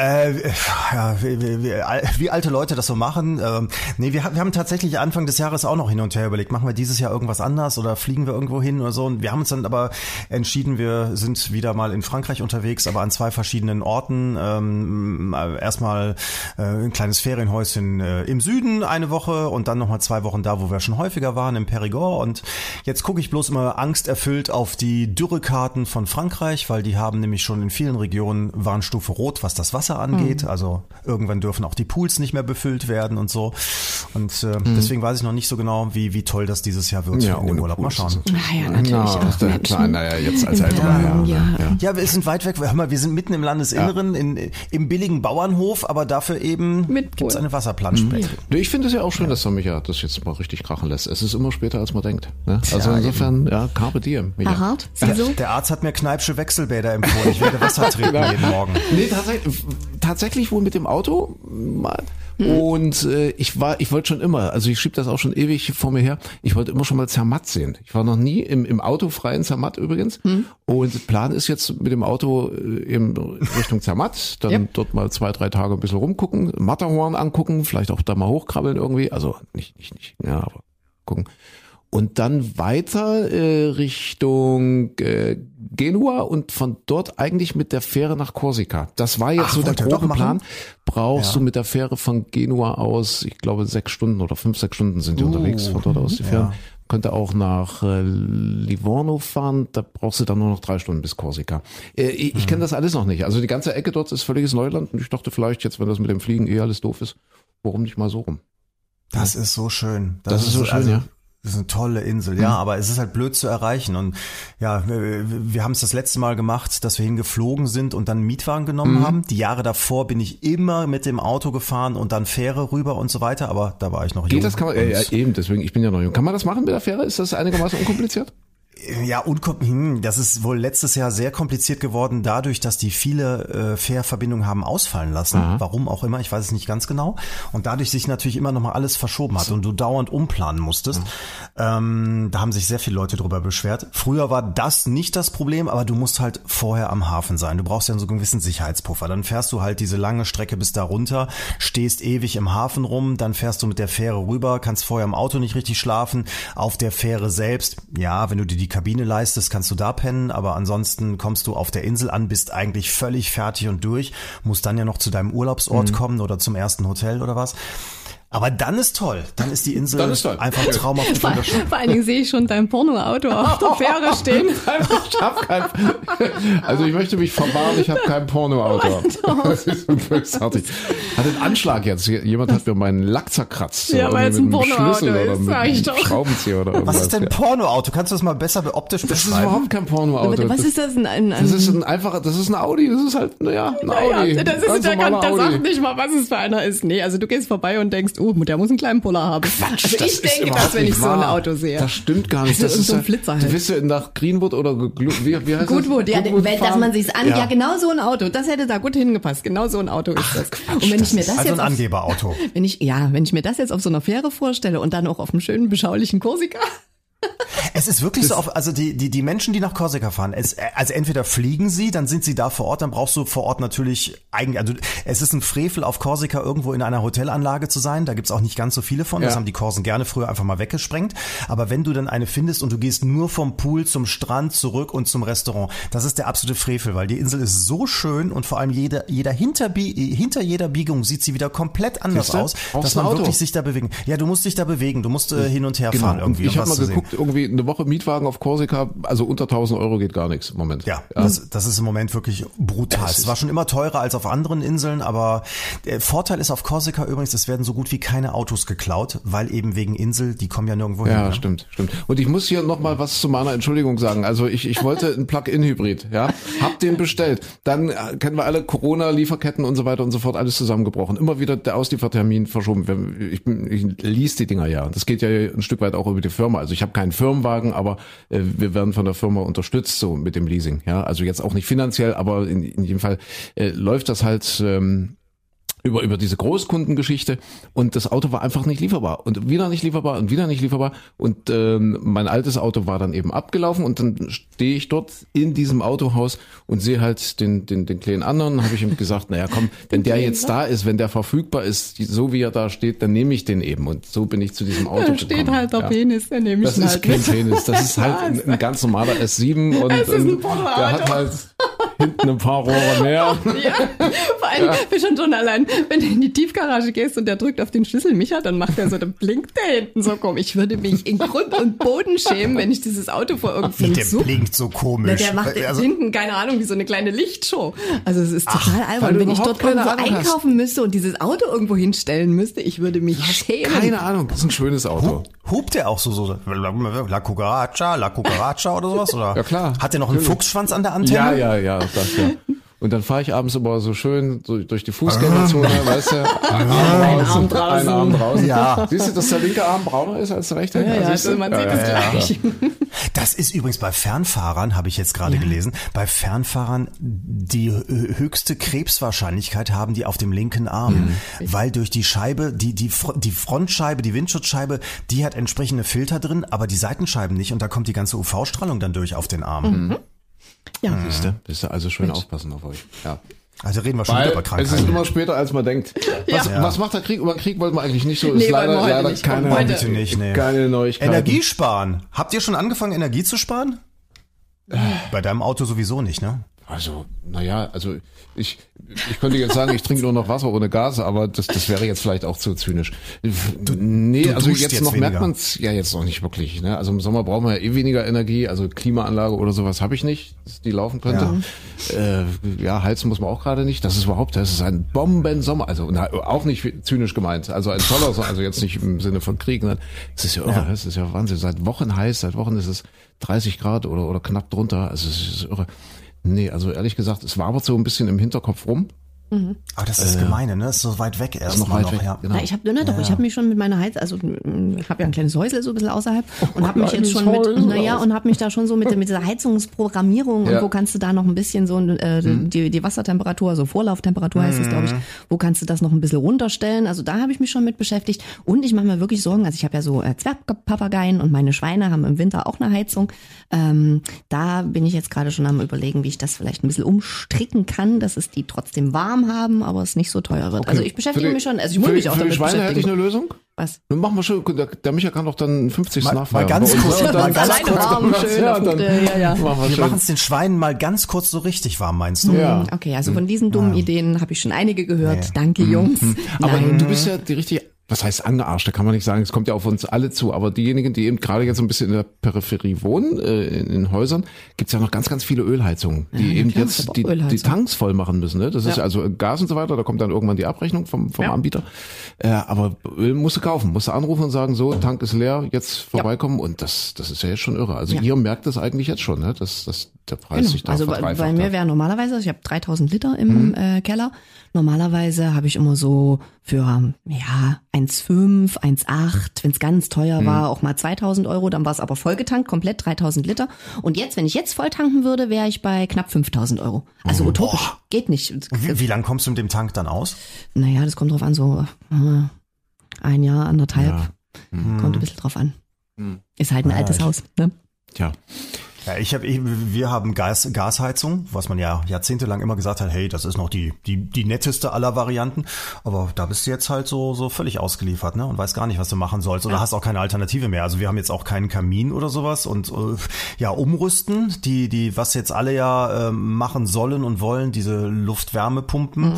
Äh, ja, wie, wie, wie, wie alte Leute das so machen. Ähm, nee, wir, wir haben tatsächlich Anfang des Jahres auch noch hin und her überlegt, machen wir dieses Jahr irgendwas anders oder fliegen wir irgendwo hin oder so. Und wir haben uns dann aber entschieden, wir sind wieder mal in Frankreich unterwegs, aber an zwei verschiedenen Orten. Ähm, äh, erstmal äh, ein kleines Ferienhäuschen äh, im Süden eine Woche und dann nochmal zwei Wochen da, wo wir schon häufiger waren, im Périgord. Und jetzt gucke ich bloß immer angsterfüllt auf die Dürrekarten von Frankreich, weil die haben nämlich schon in vielen Regionen Warnstufe Rot, was das Wasser angeht. Also irgendwann dürfen auch die Pools nicht mehr befüllt werden und so. Und äh, deswegen weiß ich noch nicht so genau, wie, wie toll das dieses Jahr wird Ja, in dem Urlaub. Mal schauen. ist es- Naja, natürlich. Ja, auch ist der Menschen. klar, naja, jetzt als älterer Ja, Herr. ja. Ja, wir sind weit weg. Hör mal, wir sind mitten im Landesinneren, in, im billigen Bauernhof, aber dafür eben Mit gibt's Pool. eine Wasserplanstrecke. Nee, Ich finde es ja auch schön, dass der Micha das jetzt mal richtig krachen lässt. Es ist immer später, als man denkt. Ne? Also Ja, insofern, ja, carpe diem. Micha. Herr Hart, Sie so? Der Arzt hat mir Kneipsche Wechselbäder empfohlen. Ich werde Wasser trinken jeden Morgen. Nee, tatsächlich, tatsächlich wohl mit dem Auto mal. Und äh, ich war, ich wollte schon immer, also ich schieb das auch schon ewig vor mir her, ich wollte immer schon mal Zermatt sehen. Ich war noch nie im, im autofreien Zermatt übrigens. Und Plan ist jetzt mit dem Auto äh, eben Richtung Zermatt, dann Yep. dort mal zwei, drei Tage ein bisschen rumgucken, Matterhorn angucken, vielleicht auch da mal hochkrabbeln irgendwie. Also nicht, nicht, nicht, ja, aber gucken. Und dann weiter äh, Richtung äh, Genua und von dort eigentlich mit der Fähre nach Korsika. Das war jetzt Ach, so der grobe? Plan. Brauchst Ja. du mit der Fähre von Genua aus, ich glaube sechs Stunden oder fünf, sechs Stunden sind die unterwegs von dort aus die Fähren. ja. Könnte auch nach äh, Livorno fahren, da brauchst du dann nur noch drei Stunden bis Korsika. Äh, ich ich kenne das alles noch nicht. Also die ganze Ecke dort ist völliges Neuland und ich dachte vielleicht jetzt, wenn das mit dem Fliegen eh alles doof ist, warum nicht mal so rum? Das ist so schön. Das ist so schön, also, ja. Das ist eine tolle Insel, ja, aber es ist halt blöd zu erreichen. Und ja, wir, wir haben es das letzte Mal gemacht, dass wir hingeflogen sind und dann einen Mietwagen genommen Mhm. haben. Die Jahre davor bin ich immer mit dem Auto gefahren und dann Fähre rüber und so weiter, aber da war ich noch jung. Geht das, kann man, ja, eben, deswegen, ich bin ja noch jung. Kann man das machen mit der Fähre? Ist das einigermaßen unkompliziert? Ja, unkom hm, das ist wohl letztes Jahr sehr kompliziert geworden, dadurch, dass die viele äh, Fährverbindungen haben ausfallen lassen. Warum auch immer, ich weiß es nicht ganz genau. Und dadurch sich natürlich immer noch mal alles verschoben hat und du dauernd umplanen musstest. Ähm, da haben sich sehr viele Leute drüber beschwert. Früher war das nicht das Problem, aber du musst halt vorher am Hafen sein. Du brauchst ja so einen gewissen Sicherheitspuffer. Dann fährst du halt diese lange Strecke bis da runter, stehst ewig im Hafen rum, dann fährst du mit der Fähre rüber, kannst vorher im Auto nicht richtig schlafen. Auf der Fähre selbst, ja, wenn du dir die Kabine leistest, kannst du da pennen, aber ansonsten kommst du auf der Insel an, bist eigentlich völlig fertig und durch, musst dann ja noch zu deinem Urlaubsort kommen oder zum ersten Hotel oder was. Aber dann ist toll. Dann ist die Insel Dann ist toll. einfach traumhaft Vor, vor allen Dingen sehe ich schon dein Porno-Auto auf der Fähre stehen. Ich hab kein, also ich möchte mich verwahren, ich habe kein Pornoauto. Das ist so bösartig. Hat einen Anschlag jetzt. Jemand hat mir meinen Lack zerkratzt. So Ja, weil es ein Pornoauto ist, mit sag ich doch. Schraubenzieher oder irgendwas. Was ist denn. Pornoauto? Kannst du das mal besser optisch Das ist beschreiben? überhaupt kein Pornoauto. Was ist das? Ein, ein, ein Das ist ein einfacher, das ist ein Audi, das ist halt, naja, ein Audi. ja, das ist Ganz der, kann, der Audi. sagt nicht mal, was es für einer ist. Nee, also du gehst vorbei und denkst, oh, der muss einen kleinen Puller haben. Quatsch, also das ich denke das, wenn ich so ein. Auto sehe. Das stimmt gar nicht. Also das ist so ein ja- Flitzer Du halt. bist ja nach Greenwood oder wie, wie heißt Goodwood, das? ja, Goodwood wenn, dass man sich's an, Ja. ja. genau so ein Auto, das hätte da gut hingepasst. Genau so ein Auto ist das. und wenn ich mir das also ein jetzt auf, Angeberauto. wenn ich, ja, wenn ich mir das jetzt auf so einer Fähre vorstelle und dann auch auf einem schönen beschaulichen Korsika. Es ist wirklich so, auf, also die, die, die Menschen, die nach Korsika fahren, es, also entweder fliegen sie, dann sind sie da vor Ort, dann brauchst du vor Ort natürlich eigentlich, also es ist ein Frevel auf Korsika irgendwo in einer Hotelanlage zu sein, da gibt's auch nicht ganz so viele von, das Ja. haben die Korsen gerne früher einfach mal weggesprengt, aber wenn du dann eine findest und du gehst nur vom Pool zum Strand zurück und zum Restaurant, das ist der absolute Frevel, weil die Insel ist so schön und vor allem jeder, jeder hinter, hinter jeder Biegung sieht sie wieder komplett anders aus, dass man Auto. wirklich sich da bewegen. Ja, du musst dich da bewegen, du musst äh, hin und her Genau. fahren irgendwie. ich um habe was mal zu sehen. geguckt, irgendwie eine Woche Mietwagen auf Korsika, also unter 1000 Euro geht gar nichts im Moment. Ja, Das, das ist im Moment wirklich brutal. Es war schon immer teurer als auf anderen Inseln, aber der Vorteil ist auf Korsika übrigens, es werden so gut wie keine Autos geklaut, weil eben wegen Insel, die kommen ja nirgendwo hin. Ja, ne? stimmt, stimmt. Und ich muss hier noch mal was zu meiner Entschuldigung sagen. Also ich, ich wollte einen Plug-in-Hybrid, ja, hab den bestellt. Dann äh, kennen wir alle Corona-Lieferketten und so weiter und so fort, alles zusammengebrochen. Immer wieder der Ausliefertermin verschoben. Ich, bin- ich lease die Dinger ja. Das geht ja ein Stück weit auch über die Firma. Also ich habe keinen Firmenwagen, aber äh, wir werden von der Firma unterstützt so mit dem Leasing. Ja, also jetzt auch nicht finanziell, aber in, in jedem Fall äh, läuft das halt. Ähm, über, über diese Großkundengeschichte. Und das Auto war einfach nicht lieferbar. Und wieder nicht lieferbar und wieder nicht lieferbar. Und ähm, mein altes Auto war dann eben abgelaufen. Und dann stehe ich dort in diesem Autohaus und sehe halt den, den, den kleinen anderen, habe ich ihm gesagt, naja komm, wenn der jetzt da ist, wenn der verfügbar ist, so wie er da steht, dann nehme ich den eben. Und so bin ich zu diesem Auto Da gekommen. steht halt der Ja. Penis, der nehme ich Das ist halt. kein mit. Penis, das ist halt ein, ein ganz normaler S7 und, Es ist ein und der hat halt hinten ein paar Rohre mehr. Ja, vor allem, wir schon schon allein, wenn du in die Tiefgarage gehst und der drückt auf den Schlüssel Micha, dann macht er so, dann blinkt der hinten so komisch. Ich würde mich in Grund und Boden schämen, wenn ich dieses Auto vor Wie irgendeinem der Such blinkt so Na, komisch. der macht also, hinten, keine Ahnung, wie so eine kleine Lichtshow. Also es ist total weil albern. Wenn ich dort keine irgendwo Ahnung hast. einkaufen müsste und dieses Auto irgendwo hinstellen müsste, ich würde mich schämen. Keine Ahnung, das ist ein schönes Auto. Hupt der auch so, so La Cucaracha, La Cucaracha oder sowas? Oder? Ja, klar. Hat der noch einen. Fuchsschwanz an der Antenne? Ja, ja, ja, das ja. Und dann fahre ich abends immer so schön so durch die Fußgängerzone, weißt du? Ein Arm Arm draußen. Ein Arm draußen. Ja. Siehst du, dass der linke Arm brauner ist als der rechte? Ja, ja, also man sieht es gleich. Das ist übrigens bei Fernfahrern, habe ich jetzt gerade gelesen, bei Fernfahrern die hö- höchste Krebswahrscheinlichkeit haben die auf dem linken Arm, Mhm. weil durch die Scheibe, die, die, die Frontscheibe, die Windschutzscheibe, die hat entsprechende Filter drin, aber die Seitenscheiben nicht und da kommt die ganze UV-Strahlung dann durch auf den Arm. Mhm. Ja. Siehst du? Siehst du? Also schön aufpassen auf euch. Ja. Also reden wir schon Weil über es ist Krankheiten. immer später, als man denkt. Was, Ja. was macht der Krieg? Über Krieg wollten wir eigentlich nicht so. Nee, ist leider, leider nicht. keine, Heute- Bitte nicht, nee. keine Neuigkeiten. Energiesparen. Habt ihr schon angefangen, Energie zu sparen? Bei deinem Auto sowieso nicht, ne? Also, naja, also ich, ich könnte jetzt sagen, ich trinke nur noch Wasser ohne Gas, aber das, das wäre jetzt vielleicht auch zu zynisch. nee, du also jetzt, jetzt noch merkt weniger. man es ja jetzt noch nicht wirklich. Ne? Also im Sommer brauchen wir ja eh weniger Energie, also Klimaanlage oder sowas habe ich nicht, dass die laufen könnte. Ja, äh, ja heizen muss man auch gerade nicht. Das ist überhaupt, das ist ein Bombensommer. Also na, auch nicht zynisch gemeint. Also ein toller Sommer, also jetzt nicht im Sinne von Krieg. Ne? Es ist ja irre, es ist ja Wahnsinn. Seit Wochen heiß, seit Wochen ist es 30 Grad oder, oder knapp drunter. Also es ist irre. Nee, also ehrlich gesagt, es wabert so ein bisschen im Hinterkopf rum. Aber das ist das Gemeine, ne? Das ist so weit weg erst noch weit weg, ja. genau. Na, ich habe ne, doch, ich habe mich schon mit meiner Heiz, also ich habe ja ein kleines Häusel so ein bisschen außerhalb und habe mich jetzt schon mit, naja, und habe mich da schon so mit, der- mit dieser Heizungsprogrammierung Ja. und wo kannst du da noch ein bisschen so äh, die, die Wassertemperatur, also Vorlauftemperatur heißt es, glaube ich, wo kannst du das noch ein bisschen runterstellen? Also da habe ich mich schon mit beschäftigt und ich mache mir wirklich Sorgen, also ich habe ja so äh, Zwergpapageien und meine Schweine haben im Winter auch eine Heizung. Ähm, da bin ich jetzt gerade schon am überlegen, wie ich das vielleicht ein bisschen umstricken kann, dass es die trotzdem warm haben, aber es nicht so teuer wird. Also ich beschäftige Für die- mich schon, also ich muss für, mich auch für die damit Schweine hätte ich eine Lösung. Was? Dann machen wir schon, der, der Micha kann doch dann 50 Mal- nachfeiern. mal ganz kurz, mal dann ganz kurz. warm, dann- schön ja, dann ja, ja. wir machen es den Schweinen mal ganz kurz so richtig warm, meinst du? Ja. Okay, also von diesen dummen Ideen habe ich schon einige gehört. Danke, Jungs. Aber Nein. du bist ja die richtige, was heißt angearschte, kann man nicht sagen, es kommt ja auf uns alle zu, aber diejenigen, die eben gerade jetzt so ein bisschen in der Peripherie wohnen, äh, in, in Häusern, gibt's ja noch ganz, ganz viele Ölheizungen, die eben klar, jetzt die, die. Tanks voll machen müssen. Ne? Das ist Ja. also Gas und so weiter, da kommt dann irgendwann die Abrechnung vom, vom Ja. Anbieter. Äh, aber Öl musst du kaufen, musst du anrufen und sagen, so, Tank ist leer, jetzt vorbeikommen und das, das ist ja jetzt schon irre. Also Ja. ihr merkt das eigentlich jetzt schon, ne? dass, dass der Preis sich Genau. da Also bei, verdreifacht bei mir wäre normalerweise, also ich habe 3000 Liter im äh, Keller. Normalerweise habe ich immer so für ja 1,5, 1,8, wenn es ganz teuer war, auch mal 2000 Euro. Dann war es aber vollgetankt, komplett 3000 Liter. Und jetzt, wenn ich jetzt voll tanken würde, wäre ich bei knapp 5000 Euro. Also utopisch, geht nicht. Wie, wie lang kommst du mit dem Tank dann aus? Naja, das kommt drauf an, so äh, ein Jahr, anderthalb. Kommt ein bisschen drauf an. Ist halt ein altes ich- Haus. Ne? Tja. Ja, ich hab, ich, wir haben Gas, Gasheizung, was man ja jahrzehntelang immer gesagt hat, hey, das ist noch die, die, die netteste aller Varianten. Aber da bist du jetzt halt so, so völlig ausgeliefert, ne? Und weißt gar nicht, was du machen sollst. Oder hast auch keine Alternative mehr. Also wir haben jetzt auch keinen Kamin oder sowas und äh, ja, umrüsten, die, die, was jetzt alle ja äh, machen sollen und wollen, diese Luftwärmepumpen.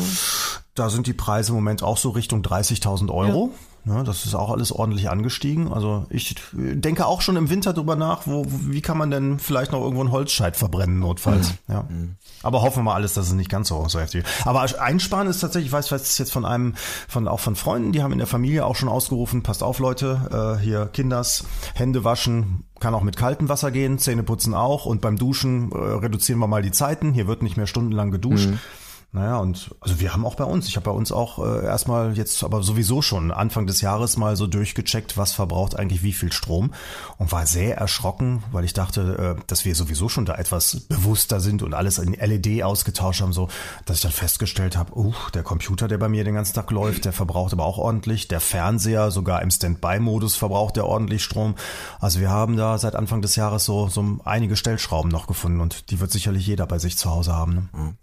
Da sind die Preise im Moment auch so Richtung 30.000 Euro. Ne, das ist auch alles ordentlich angestiegen. Also ich denke auch schon im Winter drüber nach, wo, wie kann man denn vielleicht noch irgendwo einen Holzscheit verbrennen, notfalls. Mhm. Ja. Aber hoffen wir mal alles, dass es nicht ganz so, so heftig ist. Aber einsparen ist tatsächlich, ich weiß, weiß es jetzt von einem, von auch von Freunden, die haben in der Familie auch schon ausgerufen, passt auf Leute, äh, hier Kinders, Hände waschen, kann auch mit kaltem Wasser gehen, Zähne putzen auch und beim Duschen äh, reduzieren wir mal die Zeiten. Hier wird nicht mehr stundenlang geduscht. Naja, und also wir haben auch bei uns, ich habe bei uns auch äh, erstmal jetzt aber sowieso schon Anfang des Jahres mal so durchgecheckt, was verbraucht eigentlich wie viel Strom und war sehr erschrocken, weil ich dachte, äh, dass wir sowieso schon da etwas bewusster sind und alles in LED ausgetauscht haben, so, dass ich dann festgestellt habe, uh, der Computer, der bei mir den ganzen Tag läuft, der verbraucht aber auch ordentlich, der Fernseher sogar im Standby-Modus verbraucht der ordentlich Strom. Also wir haben da seit Anfang des Jahres so, so einige Stellschrauben noch gefunden und die wird sicherlich jeder bei sich zu Hause haben. Ne?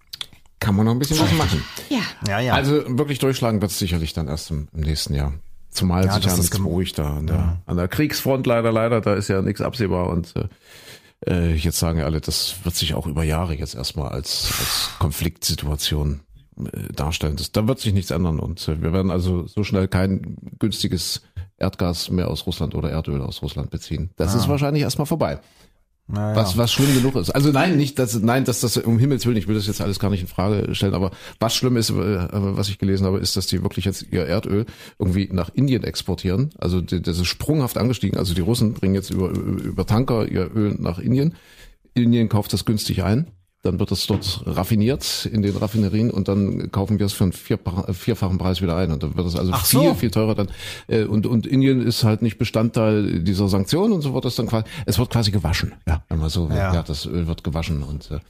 Kann man noch ein bisschen was machen. Ja. Ja, ja. Also wirklich durchschlagen wird es sicherlich dann erst im, im nächsten Jahr. Zumal Ja, sich ja das ist nichts beruhigt da an der, an der Kriegsfront leider, leider, da ist ja nichts absehbar und äh, äh, jetzt sagen ja alle, das wird sich auch über Jahre jetzt erstmal als, als Konfliktsituation äh, darstellen. Das, da wird sich nichts ändern und äh, wir werden also so schnell kein günstiges Erdgas mehr aus Russland oder Erdöl aus Russland beziehen. Das ist wahrscheinlich erstmal vorbei. Naja. Was, was schlimm genug ist. Also nein, nicht, dass, nein, dass das um Himmels Willen, ich will das jetzt alles gar nicht in Frage stellen, aber was schlimm ist, äh, was ich gelesen habe, ist, dass die wirklich jetzt ihr Erdöl irgendwie nach Indien exportieren. Also das ist sprunghaft angestiegen. Also die Russen bringen jetzt über, über Tanker ihr Öl nach Indien. Indien kauft das günstig ein. Dann wird es dort raffiniert in den Raffinerien und dann kaufen wir es für einen vierfach- vierfachen Preis wieder ein. Und dann wird es also Ach viel, so. viel teurer dann. Äh, Und, und Indien ist halt nicht Bestandteil dieser Sanktionen und so wird es dann quasi, es wird quasi gewaschen. Ja, wenn man so, Ja. ja, das Öl wird gewaschen und äh,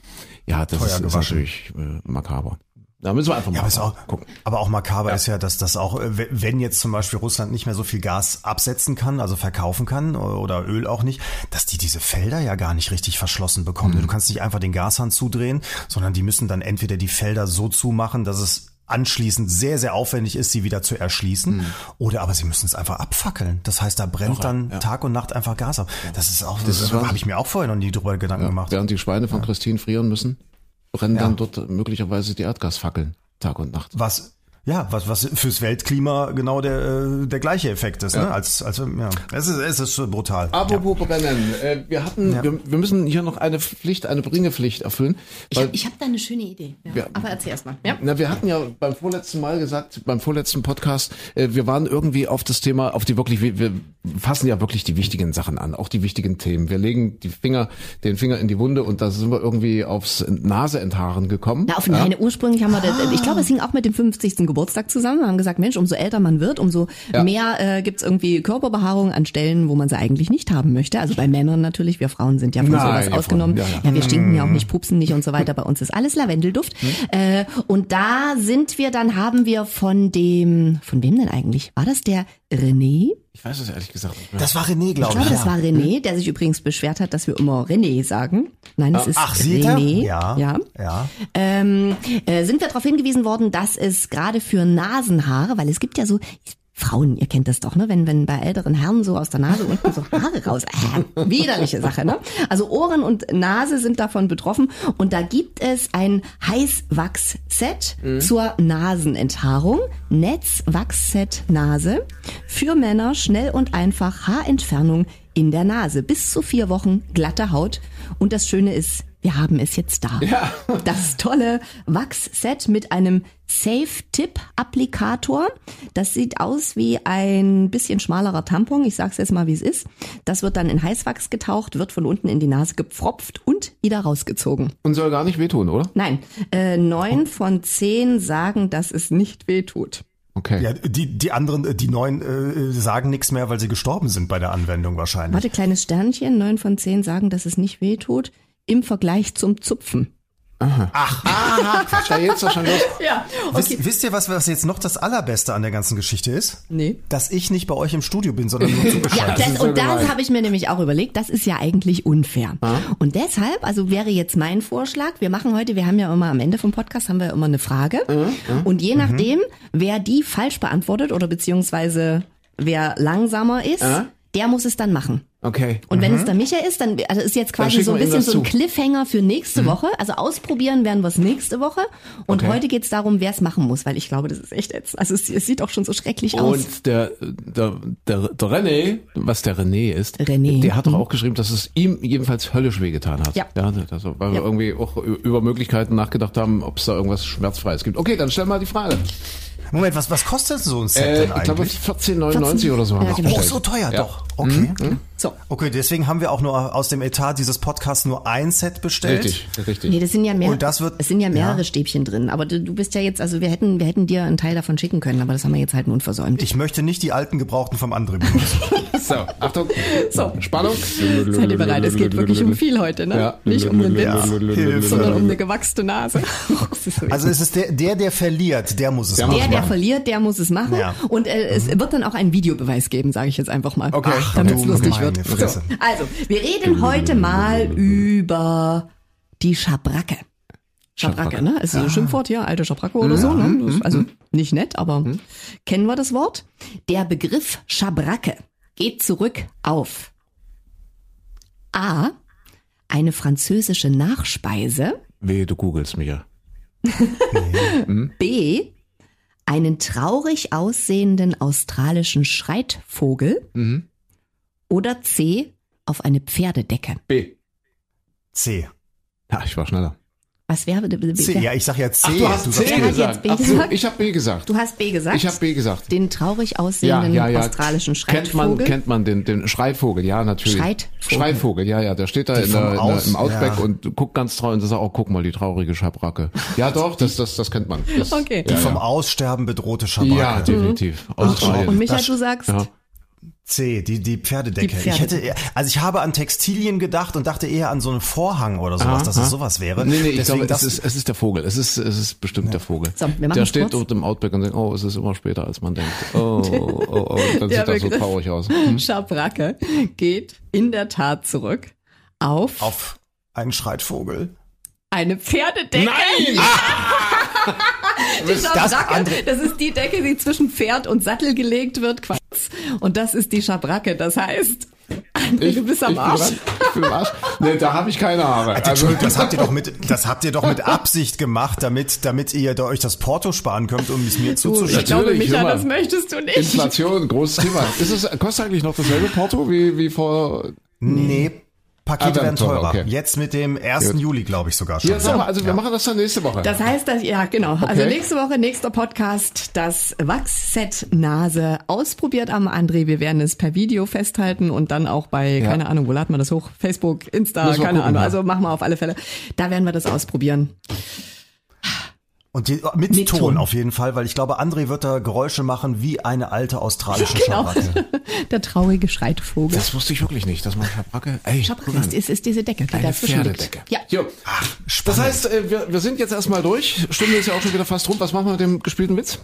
ja, das Teuer ist, ist gewaschen. natürlich äh, makaber. Da müssen wir einfach mal Ja, auch, gucken. aber auch makaber ist ja, dass das auch, äh, wenn- jetzt zum Beispiel Russland nicht mehr so viel Gas absetzen kann, also verkaufen kann oder Öl auch nicht, dass die diese Felder ja gar nicht richtig verschlossen bekommen. Mhm. Du kannst nicht einfach den Gashahn zudrehen, sondern die müssen dann entweder die Felder so zumachen, dass es anschließend sehr, sehr aufwendig ist, sie wieder zu erschließen. Oder aber sie müssen es einfach abfackeln. Das heißt, da brennt Doch, dann ja. Tag und Nacht einfach Gas ab. Das ist auch, Das das, habe ich mir auch vorher noch nie drüber Gedanken Ja, gemacht. während die Schweine von Christine frieren müssen, brennen Ja. dann dort möglicherweise die Erdgasfackeln Tag und Nacht. was ja, was, was fürs Weltklima genau der, äh, der gleiche Effekt ist, ne? Als, als, ja. Es ist, es ist brutal. Apropos brennen, äh, wir hatten, Ja. wir, wir müssen hier noch eine Pflicht, eine Bringepflicht erfüllen. Ich, weil- hab- ich habe da eine schöne Idee. Ja. Ja. Aber erzähl erst mal. Ja. Na, wir hatten ja beim vorletzten Mal gesagt, beim vorletzten Podcast, äh, wir waren irgendwie auf das Thema, auf die wirklich, wir, wir fassen ja wirklich die wichtigen Sachen an, auch die wichtigen Themen. Wir legen die Finger, den Finger in die Wunde und da sind wir irgendwie aufs Naseenthaaren gekommen. Na, auf nein, ursprünglich haben wir, das, ich glaube, es hing auch mit dem 50. Geburtstag zusammen. Wir haben gesagt, Mensch, umso älter man wird, umso Ja. mehr äh, gibt's irgendwie Körperbehaarung an Stellen, wo man sie eigentlich nicht haben möchte. Also bei Männern natürlich, wir Frauen sind ja von Nein, sowas ausgenommen. Frauen, ja, ja, ja. wir stinken ja auch nicht, pupsen nicht und so weiter. Bei uns ist alles Lavendelduft. Äh, und da sind wir, dann haben wir von dem, von wem denn eigentlich? War das der René? Ich weiß es ehrlich gesagt nicht mehr. Das war René, glaube Ich ich. glaube, das war René, der sich übrigens beschwert hat, dass wir immer René sagen. Nein, es ist Ach? René. Ja. ja. ja. ähm, äh, sind wir darauf hingewiesen worden, dass es gerade für Nasenhaare, weil es gibt ja so Frauen, ihr kennt das doch, ne? Wenn, wenn bei älteren Herren so aus der Nase unten so Haare raus. Äh, widerliche Sache, ne? Also Ohren und Nase sind davon betroffen. Und da gibt es ein Heißwachs-Set zur Nasenenthaarung. Netzwachsset Nase. Für Männer schnell und einfach Haarentfernung in der Nase. Bis zu vier Wochen glatte Haut. Und das Schöne ist, wir haben es jetzt da. Ja. Das tolle Wachsset mit einem Safe-Tip-Applikator. Das sieht aus wie ein bisschen schmalerer Tampon. Ich sag's jetzt mal, wie es ist. Das wird dann in Heißwachs getaucht, wird von unten in die Nase gepfropft und wieder rausgezogen. Und soll gar nicht wehtun, oder? Nein, äh, neun von zehn sagen, dass es nicht wehtut. Okay. Ja, die, die anderen, äh, die neuen, äh, sagen nichts mehr, weil sie gestorben sind bei der Anwendung wahrscheinlich. Warte, kleines Sternchen, neun von zehn sagen, dass es nicht wehtut. Im Vergleich zum Zupfen. Aha, Quatsch, da geht's doch schon los. Ja, Wisst, wisst ihr, was, was jetzt noch das Allerbeste an der ganzen Geschichte ist? Nee. Dass ich nicht bei euch im Studio bin, sondern nur Ja, zugeschaltet. das, ist so und das habe ich mir nämlich auch überlegt, das ist ja eigentlich unfair. Und deshalb, also wäre jetzt mein Vorschlag, wir machen heute, wir haben ja immer am Ende vom Podcast haben wir ja immer eine Frage. Und je nachdem, wer die falsch beantwortet oder beziehungsweise wer langsamer ist, der muss es dann machen. Okay. Und wenn es der Micha ist, dann also ist jetzt quasi so ein wir bisschen so ein. Mhm. Cliffhanger für nächste Woche. Also ausprobieren werden wir es nächste Woche. Und Okay. heute geht es darum, wer es machen muss, weil ich glaube, das ist echt jetzt. Also es, es sieht auch schon so schrecklich aus. Und der, der, der, der René, was der René ist, René, der hat doch auch geschrieben, dass es ihm jedenfalls höllisch wehgetan hat. Ja. ja also, weil wir Ja. irgendwie auch über Möglichkeiten nachgedacht haben, ob es da irgendwas Schmerzfreies gibt. Okay, dann stell mal die Frage. Moment, was, was kostet so ein Set Äh, denn ich glaube eigentlich? 14,99 oder so haben Ja, wir genau. Oh, so teuer, Ja. doch. Okay. so. Okay, deswegen haben wir auch nur aus dem Etat dieses Podcasts nur ein Set bestellt. Richtig, richtig. Nee, das sind ja mehr, Und das wird- es sind ja mehrere ja. Stäbchen drin. Aber du, du bist ja jetzt, also wir hätten, wir hätten dir einen Teil davon schicken können, aber das haben wir jetzt halt nun versäumt. Ich möchte nicht die alten Gebrauchten vom benutzen. So, Achtung. So. Spannung. Seid ihr bereit? Es geht wirklich um viel heute, ne? Ja. Nicht um einen Witz, Ja, sondern um eine gewachste Nase. So Also es ist der, der, der verliert, der muss es Der machen. Der, der verliert, der muss es machen. Ja. Und äh, es wird dann auch einen Videobeweis geben, sage ich jetzt einfach mal. Okay. Damit es lustig wird. So, also, wir reden heute mal über die Schabracke. Schabracke, ne? Es ist ein Schimpfwort hier, alte Schabracke oder so. Ne? Ist also nicht nett, aber kennen wir das Wort? Der Begriff Schabracke geht zurück auf A. Eine französische Nachspeise. Wehe, du googelst mich ja. B. Einen traurig aussehenden australischen Schreitvogel. Oder C. Auf eine Pferdedecke. B. C. Ja, ich war schneller. Was wäre B? C. Ja, ich sag ja C. Ach, du hast sagst C gesagt. jetzt B Ach so, gesagt? ich habe B gesagt. Du hast B gesagt. Ich habe B gesagt. Den traurig Ja, aussehenden ja, ja. australischen Kennt man, Schreitvogel. kennt man den, den Schreitvogel, ja, natürlich. Schreitvogel. Schreitvogel, ja, ja, der steht da in der, in der, im Outback ja. und guckt ganz traurig und sagt, oh, guck mal, die traurige Schabracke. Ja, doch, das, das, das kennt man. Das, Okay. Die Ja, vom ja. Aussterben bedrohte Schabracke. ja, definitiv. Australien. Und Micha, Das- du sagst, ja. C, die, die Pferdedecke. Die Ich hätte, also ich habe an Textilien gedacht und dachte eher an so einen Vorhang oder sowas, dass Aha. es sowas wäre. Nee, nee, ich glaube, es das, ist, es ist der Vogel. Es ist, es ist bestimmt der Vogel. So, wir machen der es steht kurz. dort im Outback und denkt, oh, es ist immer später, als man denkt. Oh, oh, oh, und dann Der sieht das so traurig aus. Hm? Schabracke geht in der Tat zurück auf, auf einen Schreitvogel. Eine Pferdedecke. Nein! Die Das, Schabracke, das ist die Decke, die zwischen Pferd und Sattel gelegt wird. Quatsch. Und das ist die Schabracke. Das heißt, André, du bist am ich Arsch. Bin, dran. ich bin am Arsch. Nee, da habe ich keine Haare. Also, Entschuldigung, das habt ihr doch mit, das habt ihr doch mit Absicht gemacht, damit, damit ihr da euch das Porto sparen könnt, um es mir zuzuschicken. ich glaube, Natürlich, Micha, das möchtest du nicht. Inflation, großes Thema. Ist es, kostet eigentlich noch dasselbe Porto wie, wie vor Nee, Pakete Ah, werden teurer. teurer, okay. Jetzt mit dem 1. Gut. Juli, glaube ich sogar schon. Ja, sag mal, also wir machen das dann nächste Woche. Das heißt, dass, ja, genau. Also Okay. nächste Woche, nächster Podcast, das Wachsset Nase ausprobiert am André. Wir werden es per Video festhalten und dann auch bei, Ja. keine Ahnung, wo laden wir das hoch? Facebook, Insta, keine gucken, Ahnung. ja. Also machen wir auf alle Fälle. Da werden wir das ausprobieren. Und die, mit, Mit Ton, Ton. auf jeden Fall, weil ich glaube, André wird da Geräusche machen wie eine alte australische Genau. Schabracke. Der traurige Schreitvogel. Das wusste ich wirklich nicht, dass man Schabracke, ey, Schabracke ist, ist, ist diese Decke, die Eine dazwischen Pferdedecke. liegt. Ja. Jo. Das heißt, äh, wir, wir sind jetzt erstmal durch. Stunde ist ja auch schon wieder fast rum. Was machen wir mit dem gespielten Witz?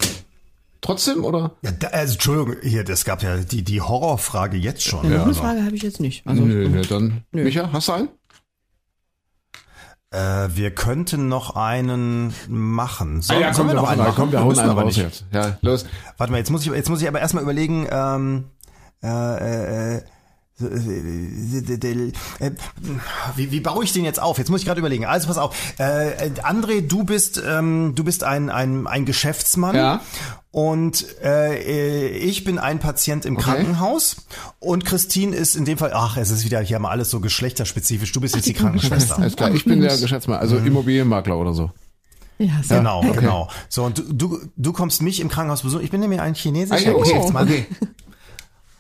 Trotzdem, oder? Ja, da, also, Entschuldigung, hier, das gab ja die, die Horrorfrage jetzt schon. Noch eine Frage habe ich jetzt nicht. Also, nö, nö, dann. Micha, hast du einen? Äh, wir könnten noch einen machen. So, Ah ja, komm, wir, machen, einen, komm, wir hauen müssen einen aber raus nicht. jetzt. Ja, los. Warte mal, jetzt muss ich, jetzt muss ich aber erstmal überlegen, ähm, äh, äh, äh, äh, wie, wie baue ich den jetzt auf? Jetzt muss ich gerade überlegen. Also pass auf. Äh, André, du bist ähm, du bist ein ein, ein Geschäftsmann Ja. und äh, ich bin ein Patient im Krankenhaus und Christine ist in dem Fall. Ach, es ist wieder hier mal alles so geschlechterspezifisch. Du bist jetzt die, Krankenschwester. Alles klar, ich bin der Geschäftsmann, also Immobilienmakler oder so. ja, so. Genau, genau. So und du, du du kommst mich im Krankenhaus besuchen. Ich bin nämlich ein chinesischer okay, Geschäftsmann. okay.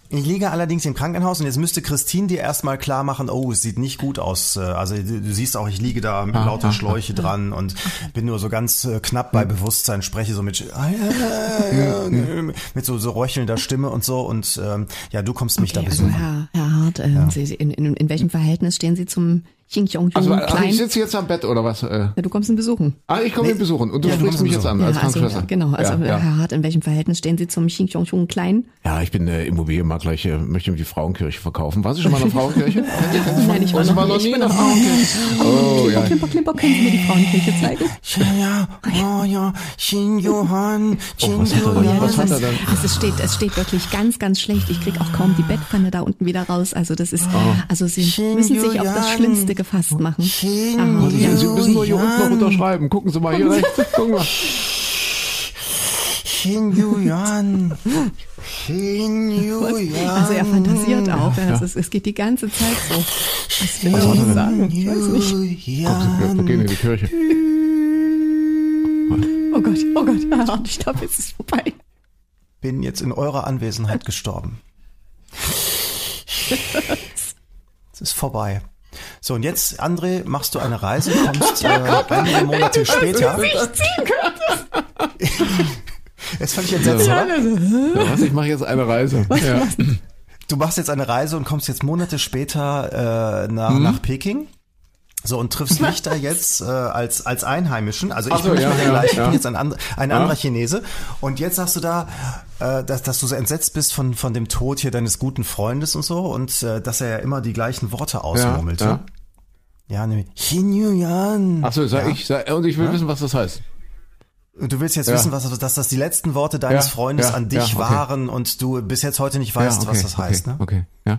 Ich liege allerdings im Krankenhaus und jetzt müsste Christine dir erstmal klar machen, oh, es sieht nicht gut aus. Äh, Also du, siehst auch, ich liege da mit Ah, lauter ah, Schläuche dran und bin nur so ganz äh, knapp bei Bewusstsein, spreche so mit ja, ja, ja, mit so, so röchelnder Stimme und so und ähm, ja, du kommst mich Okay, da also besuchen. Herr, Herr Hart, ähm, Sie- in, in, in welchem Verhältnis stehen Sie zum Xiong Also, Jung also klein. ich sitze jetzt am Bett oder was? Äh, ja, du kommst ihn besuchen. ah, ich komme ihn besuchen und du Ja, sprichst mich jetzt an besuchen. als ja, also, Krankenschwester. ja, genau. Also ja. Herr Hart, in welchem Verhältnis stehen Sie zum Xing Xiong Jung klein? ja, ich bin äh, Immobilienmakler, ich äh, möchte mir die Frauenkirche verkaufen. Warst du schon mal in der Frauenkirche? Nein, ich war Also noch, war noch nie. nie Ich bin eine noch Frauenkirche. Oh, ja. Klimper, Klimper, können Sie mir die Frauenkirche zeigen? Ja, ja, ja, Xin Johann, er denn? Johann. Was hat er es, denn? Also es steht, es steht wirklich ganz, ganz schlecht. Ich krieg auch kaum die Bettpfanne da unten wieder raus. Also das ist, Oh. also Sie müssen sich auf das. Schlimmste gefasst machen. Xin Ah, Sie, Sie müssen nur hier unten noch unterschreiben. Gucken Sie mal hier rechts. Gucken mal. Xin Yuan. Xin Yuan. Also er fantasiert auch. Es, ist, es geht die ganze Zeit so. Was will uns denn? sagen? Ich weiß nicht. Wir, wir gehen in die Kirche. Oh Gott, oh Gott. Ah, ich glaube, jetzt ist es vorbei. Bin jetzt in eurer Anwesenheit gestorben. Es ist vorbei. So, und jetzt, André, machst du eine Reise, kommst äh, einige Monate später. Ist völlig entsetzt, oder? Ja, was? Ich mache jetzt eine Reise. Ja. Du machst jetzt eine Reise und kommst jetzt Monate später äh, nach, Mhm. nach Peking. So, und triffst mich da jetzt äh, als, als Einheimischen. Also ich so, bin nicht ja, mehr der ja, gleiche, ich ja. bin jetzt ein, and, ein Ja. anderer Chinese. Und jetzt sagst du da, äh, dass, dass du so entsetzt bist von, von dem Tod hier deines guten Freundes und so und äh, dass er ja immer die gleichen Worte Ja, ausmurmelte. ja. Ja, nämlich Xin Yuan. Achso, sag ja. ich, sag, und ich will wissen, was das heißt. Und du willst jetzt Ja. wissen, was, dass das die letzten Worte deines Ja, Freundes ja, an dich ja, okay. waren und du bis jetzt heute nicht weißt, ja, okay, was das heißt. okay, Ne? Okay, ja.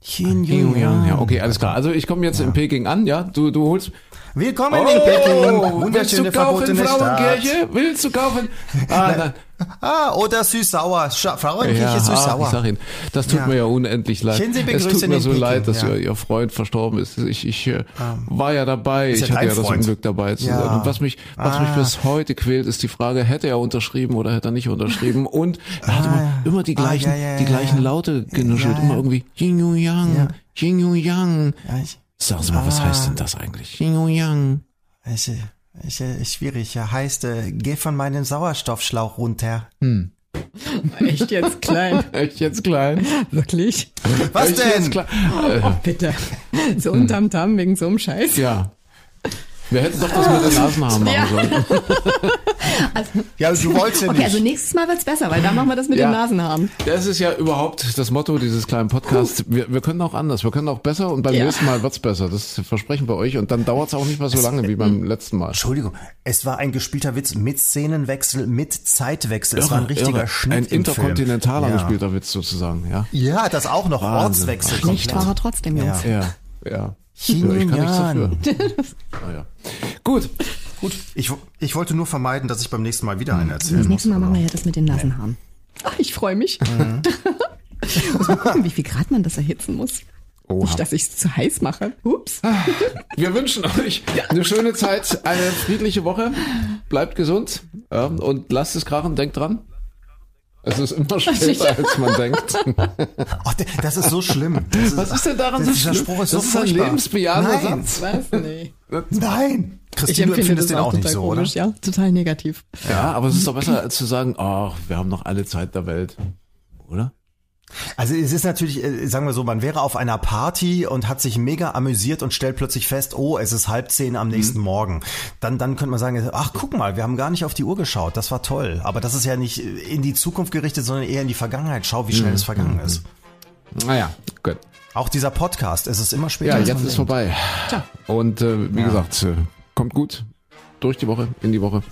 Ja, ja, okay, alles klar. Also ich komme jetzt in Peking an, ja. Du, du holst. Willkommen in Peking, willst du wunderschöne kaufen, verbotene Stadt. Frauenkirche? Willst du kaufen? Ah. Ah, oder süß-sauer. Frauenkirche Ja, ich süß-sauer. sag Ihnen, das tut Ja. mir ja unendlich leid. Es tut mir so Peking, leid, dass ja. ihr, ihr Freund verstorben ist. Ich, ich äh, war ja dabei. Ich hatte ja das Freund. Unglück dabei zu sein. Und was mich, was mich Ah. bis heute quält, ist die Frage, hätte er unterschrieben oder hätte er nicht unterschrieben? Und er hat immer, immer die Ah, gleichen, die gleichen. Laute genuschelt. Immer irgendwie Yu Yang, Yu Yang. Sagen Sie mal, was Ah. heißt denn das eigentlich? Yu Yang. ich, ich, ich, schwierig. Ja, heißt, äh, geh von meinem Sauerstoffschlauch runter. Echt jetzt klein? Echt jetzt klein? Wirklich? Was Echt denn? Jetzt klein? Äh, Bitte. So ein Tamtam wegen so einem Scheiß. ja. Wir hätten doch das mit den Nasenhaaren machen Ja. sollen. Ja, du wolltest ja Okay, nicht. also nächstes Mal wird's besser, weil da machen wir das mit Ja. den Nasenhaaren. Das ist ja überhaupt das Motto dieses kleinen Podcasts. Wir, wir können auch anders. Wir können auch besser und beim Ja. nächsten Mal wird's besser. Das versprechen wir euch. Und dann dauert's auch nicht mehr so lange wie beim letzten Mal. Entschuldigung, es war ein gespielter Witz mit Szenenwechsel, mit Zeitwechsel. Es war ein Irre, richtiger irre. Schnitt Ein im Film. interkontinentaler ja. gespielter Witz sozusagen, ja. Ja, das auch noch. Wahnsinn. Ortswechsel. Nicht war komplett. er trotzdem, Jungs. Ja. Ja, ja ich kann nichts dafür. Ah, ja. Gut. Gut, ich, ich wollte nur vermeiden, dass ich beim nächsten Mal wieder einen Das erzählen muss. nächste Mal machen wir ja das mit den Nasenhaaren. Ach, ich freue mich. muss mal gucken, wie viel Grad man das erhitzen muss. Oha. Nicht, dass ich es zu heiß mache. Ups. Wir wünschen euch eine schöne Zeit, eine friedliche Woche. Bleibt gesund und lasst es krachen. Denkt dran. Es ist immer später, als man denkt. Oh, das ist so schlimm. Das Was ist denn daran so schlimm? Spruch ist das so ist ein lebensbejahender Nein. Satz. Was? Nee. Nein. Ich Christine, du empfinde empfindest das den auch auch nicht total so, komisch, oder? ja. Total negativ. Ja, aber es ist doch besser, als zu sagen, ach, wir haben noch alle Zeit der Welt. Oder? Also es ist natürlich, äh, sagen wir so, man wäre auf einer Party und hat sich mega amüsiert und stellt plötzlich fest, oh, es ist halb zehn am Mhm. nächsten Morgen. Dann, dann könnte man sagen, ach guck mal, wir haben gar nicht auf die Uhr geschaut, das war toll. Aber das ist ja nicht in die Zukunft gerichtet, sondern eher in die Vergangenheit. Schau, wie Mhm. schnell es vergangen ist. Naja, gut. Auch dieser Podcast, es ist immer später. Ja, jetzt ist vorbei. Ciao. Und äh, wie gesagt, äh, kommt gut durch die Woche, in die Woche.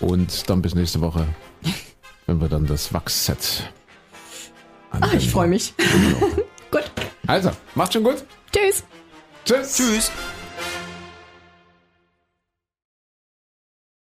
Und dann bis nächste Woche, wenn wir dann das Wachsset Ah, ich freue mich. Gut. Also, macht schon gut. Tschüss. Tschüss. Tschüss.